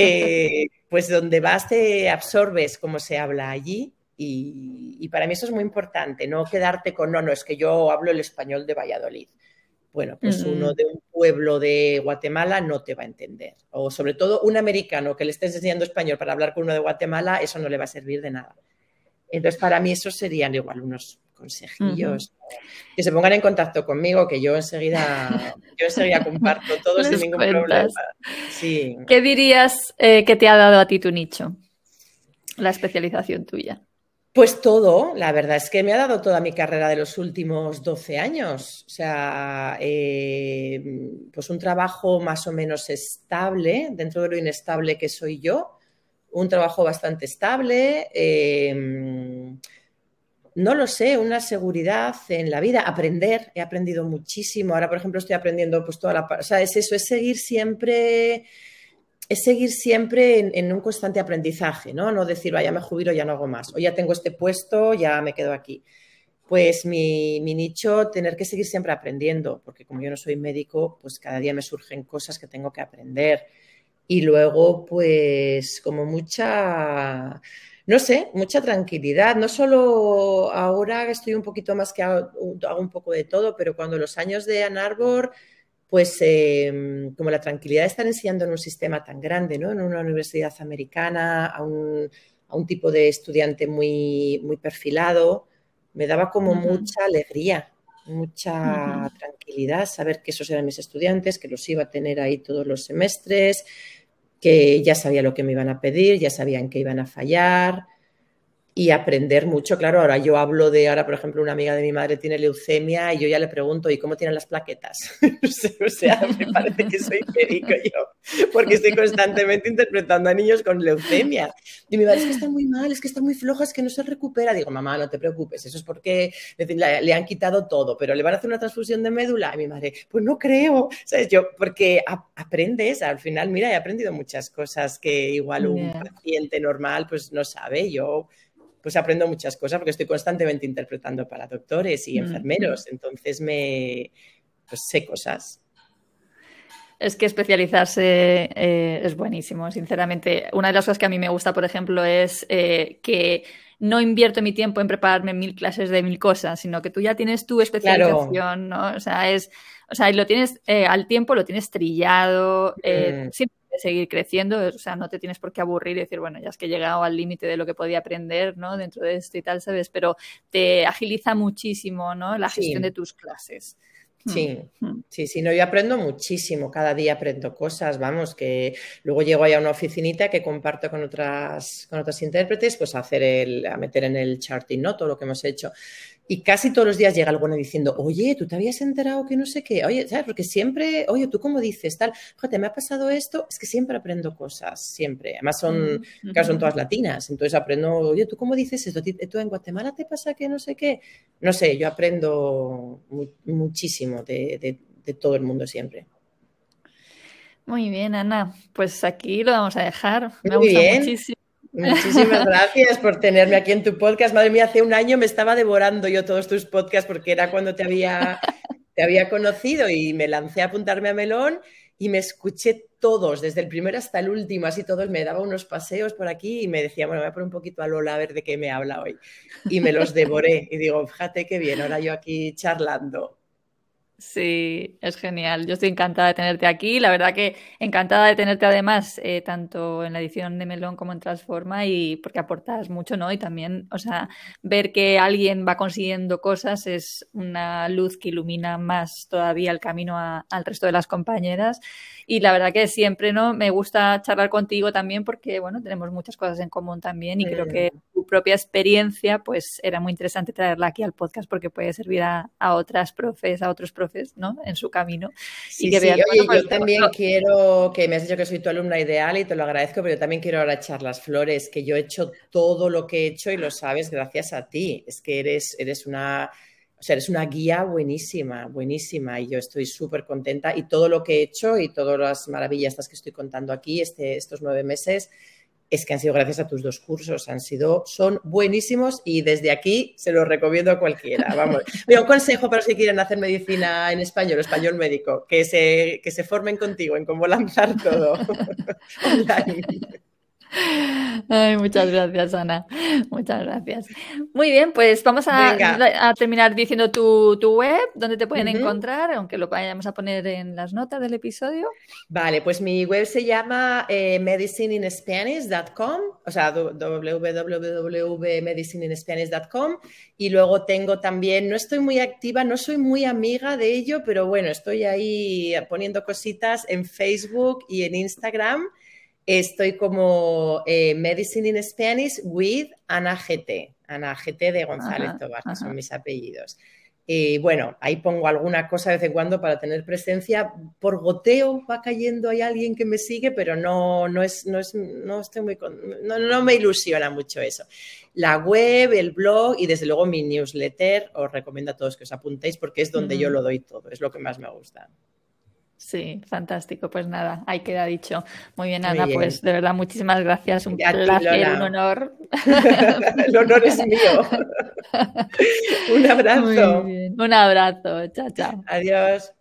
Eh, pues donde vas te absorbes cómo se habla allí y, para mí eso es muy importante, no quedarte con, no, no, es que yo hablo el español de Valladolid. Bueno, pues uno de un pueblo de Guatemala no te va a entender. O sobre todo un americano que le estés enseñando español para hablar con uno de Guatemala, eso no le va a servir de nada. Entonces, para mí esos serían igual unos consejillos. Que se pongan en contacto conmigo, que yo enseguida, yo enseguida comparto todo sin ningún problema. Sí. ¿Qué dirías eh, que te ha dado a ti tu nicho? La especialización tuya. Pues todo, la verdad es que me ha dado toda mi carrera de los últimos 12 años. O sea, eh, pues un trabajo más o menos estable dentro de lo inestable que soy yo. Un trabajo bastante estable. Eh, no lo sé, una seguridad en la vida, aprender. He aprendido muchísimo. Ahora, por ejemplo, estoy aprendiendo pues toda la... O sea, es eso, es seguir siempre es seguir siempre en, un constante aprendizaje, ¿no? No decir, vaya, me jubilo, ya no hago más, o ya tengo este puesto, ya me quedo aquí. Pues mi, mi, nicho, tener que seguir siempre aprendiendo, porque como yo no soy médico, pues cada día me surgen cosas que tengo que aprender. Y luego, pues como mucha, no sé, mucha tranquilidad. No solo ahora estoy un poquito más que hago, hago un poco de todo, pero cuando los años de Ann Arbor pues em, como la tranquilidad de estar enseñando en un sistema tan grande, ¿no? en una universidad americana, a un, tipo de estudiante muy, muy perfilado, me daba como mucha alegría, mucha tranquilidad saber que esos eran mis estudiantes, que los iba a tener ahí todos los semestres, que ya sabía lo que me iban a pedir, ya sabían que iban a fallar, y aprender mucho. Claro, ahora yo hablo de, ahora por ejemplo, una amiga de mi madre tiene leucemia y yo ya le pregunto, ¿y cómo tienen las plaquetas? o sea, me parece que soy médico yo, porque estoy constantemente interpretando a niños con leucemia. Y mi madre, es que está muy mal, es que está muy floja, es que no se recupera. Digo, mamá, no te preocupes, eso es porque le, han quitado todo, pero le van a hacer una transfusión de médula. Y mi madre, pues no creo, ¿sabes? Yo, porque aprendes, al final, mira, he aprendido muchas cosas que igual un paciente normal pues no sabe. Yo pues aprendo muchas cosas porque estoy constantemente interpretando para doctores y enfermeros, entonces me pues sé cosas. Es que especializarse eh, es buenísimo, sinceramente. Una de las cosas que a mí me gusta, por ejemplo, es eh, que no invierto mi tiempo en prepararme mil clases de mil cosas, sino que tú ya tienes tu especialización, ¿no? O sea, es, o sea, lo tienes eh, al tiempo, lo tienes trillado, mm. siempre seguir creciendo, o sea, no te tienes por qué aburrir y decir, bueno, ya es que he llegado al límite de lo que podía aprender, ¿no? Dentro de esto y tal, ¿sabes? Pero te agiliza muchísimo, ¿no? La gestión de tus clases. Sí, mm, mm. sí, sí, no, yo aprendo muchísimo, cada día aprendo cosas, vamos, que luego llego ahí a una oficinita que comparto con otras, con otras intérpretes, pues a hacer el, a meter en el charting, ¿no? Todo lo que hemos hecho. Y casi todos los días llega alguno diciendo, oye, ¿tú te habías enterado que no sé qué? Oye, ¿sabes? Porque siempre, oye, ¿tú cómo dices tal? Fíjate, me ha pasado esto. Es que siempre aprendo cosas, siempre. Además son, claro, son todas latinas. Entonces aprendo, oye, ¿tú cómo dices esto? ¿Tú en Guatemala te pasa que no sé qué? No sé, yo aprendo muchísimo de, todo el mundo siempre. Muy bien, Ana. Pues aquí lo vamos a dejar. Me gusta muchísimo. Muchísimas gracias por tenerme aquí en tu podcast. Madre mía, hace un año me estaba devorando yo todos tus podcasts porque era cuando te había, te había conocido y me lancé a apuntarme a Melón y me escuché todos, desde el primero hasta el último, así todos. Me daba unos paseos por aquí y me decía, bueno, voy a poner un poquito a Lola a ver de qué me habla hoy. Y me los devoré y digo, fíjate qué bien, ahora yo aquí charlando. Sí, es genial. Yo estoy encantada de tenerte aquí. La verdad que encantada de tenerte además, eh, tanto en la edición de Melón como en Transforma, y porque aportas mucho, ¿no? Y también, o sea, ver que alguien va consiguiendo cosas es una luz que ilumina más todavía el camino al resto de las compañeras. Y la verdad que siempre, ¿no? Me gusta charlar contigo también porque, bueno, tenemos muchas cosas en común también y creo que propia experiencia, pues era muy interesante traerla aquí al podcast porque puede servir a, a otras profes, a otros profes ¿no? En su camino. y que yo pues, también quiero, que me has dicho que soy tu alumna ideal y te lo agradezco, pero yo también quiero ahora echar las flores, que yo he hecho todo lo que he hecho y lo sabes gracias a ti. Es que eres, eres una... O sea, eres una guía buenísima, buenísima y yo estoy súper contenta y todo lo que he hecho y todas las maravillas que estoy contando aquí este, estos nueve meses es que han sido gracias a tus dos cursos, han sido, son buenísimos y desde aquí se los recomiendo a cualquiera. Vamos. un consejo para los que quieren hacer medicina en español, español médico, que se, que se formen contigo en cómo lanzar todo online. Ay, muchas gracias, Ana. Muchas gracias. Muy bien, pues vamos a, terminar diciendo tu, web, donde te pueden encontrar, aunque lo vayamos a poner en las notas del episodio. Vale, pues mi web se llama eh, medicineinspanish.com, o sea, www.medicineinspanish.com. Y luego tengo también, no estoy muy activa, no soy muy amiga de ello, pero bueno, estoy ahí poniendo cositas en Facebook y en Instagram. Estoy como eh, Medicine in Spanish with Ana GT, Ana GT de González Tobar, que son mis apellidos. Y bueno, ahí pongo alguna cosa de vez en cuando para tener presencia. Por goteo va cayendo, hay alguien que me sigue, pero no, no, es, no, es, no, estoy muy no, no, me ilusiona mucho eso. La web, el blog y desde luego mi newsletter, os recomiendo a todos que os apuntéis porque es donde yo lo doy todo, es lo que más me gusta. Sí, fantástico. Pues nada, ahí queda dicho. Muy bien, Ana, pues de verdad, muchísimas gracias. Un placer, un honor. El honor es mío. un abrazo. Un abrazo. Chao, chao. Adiós.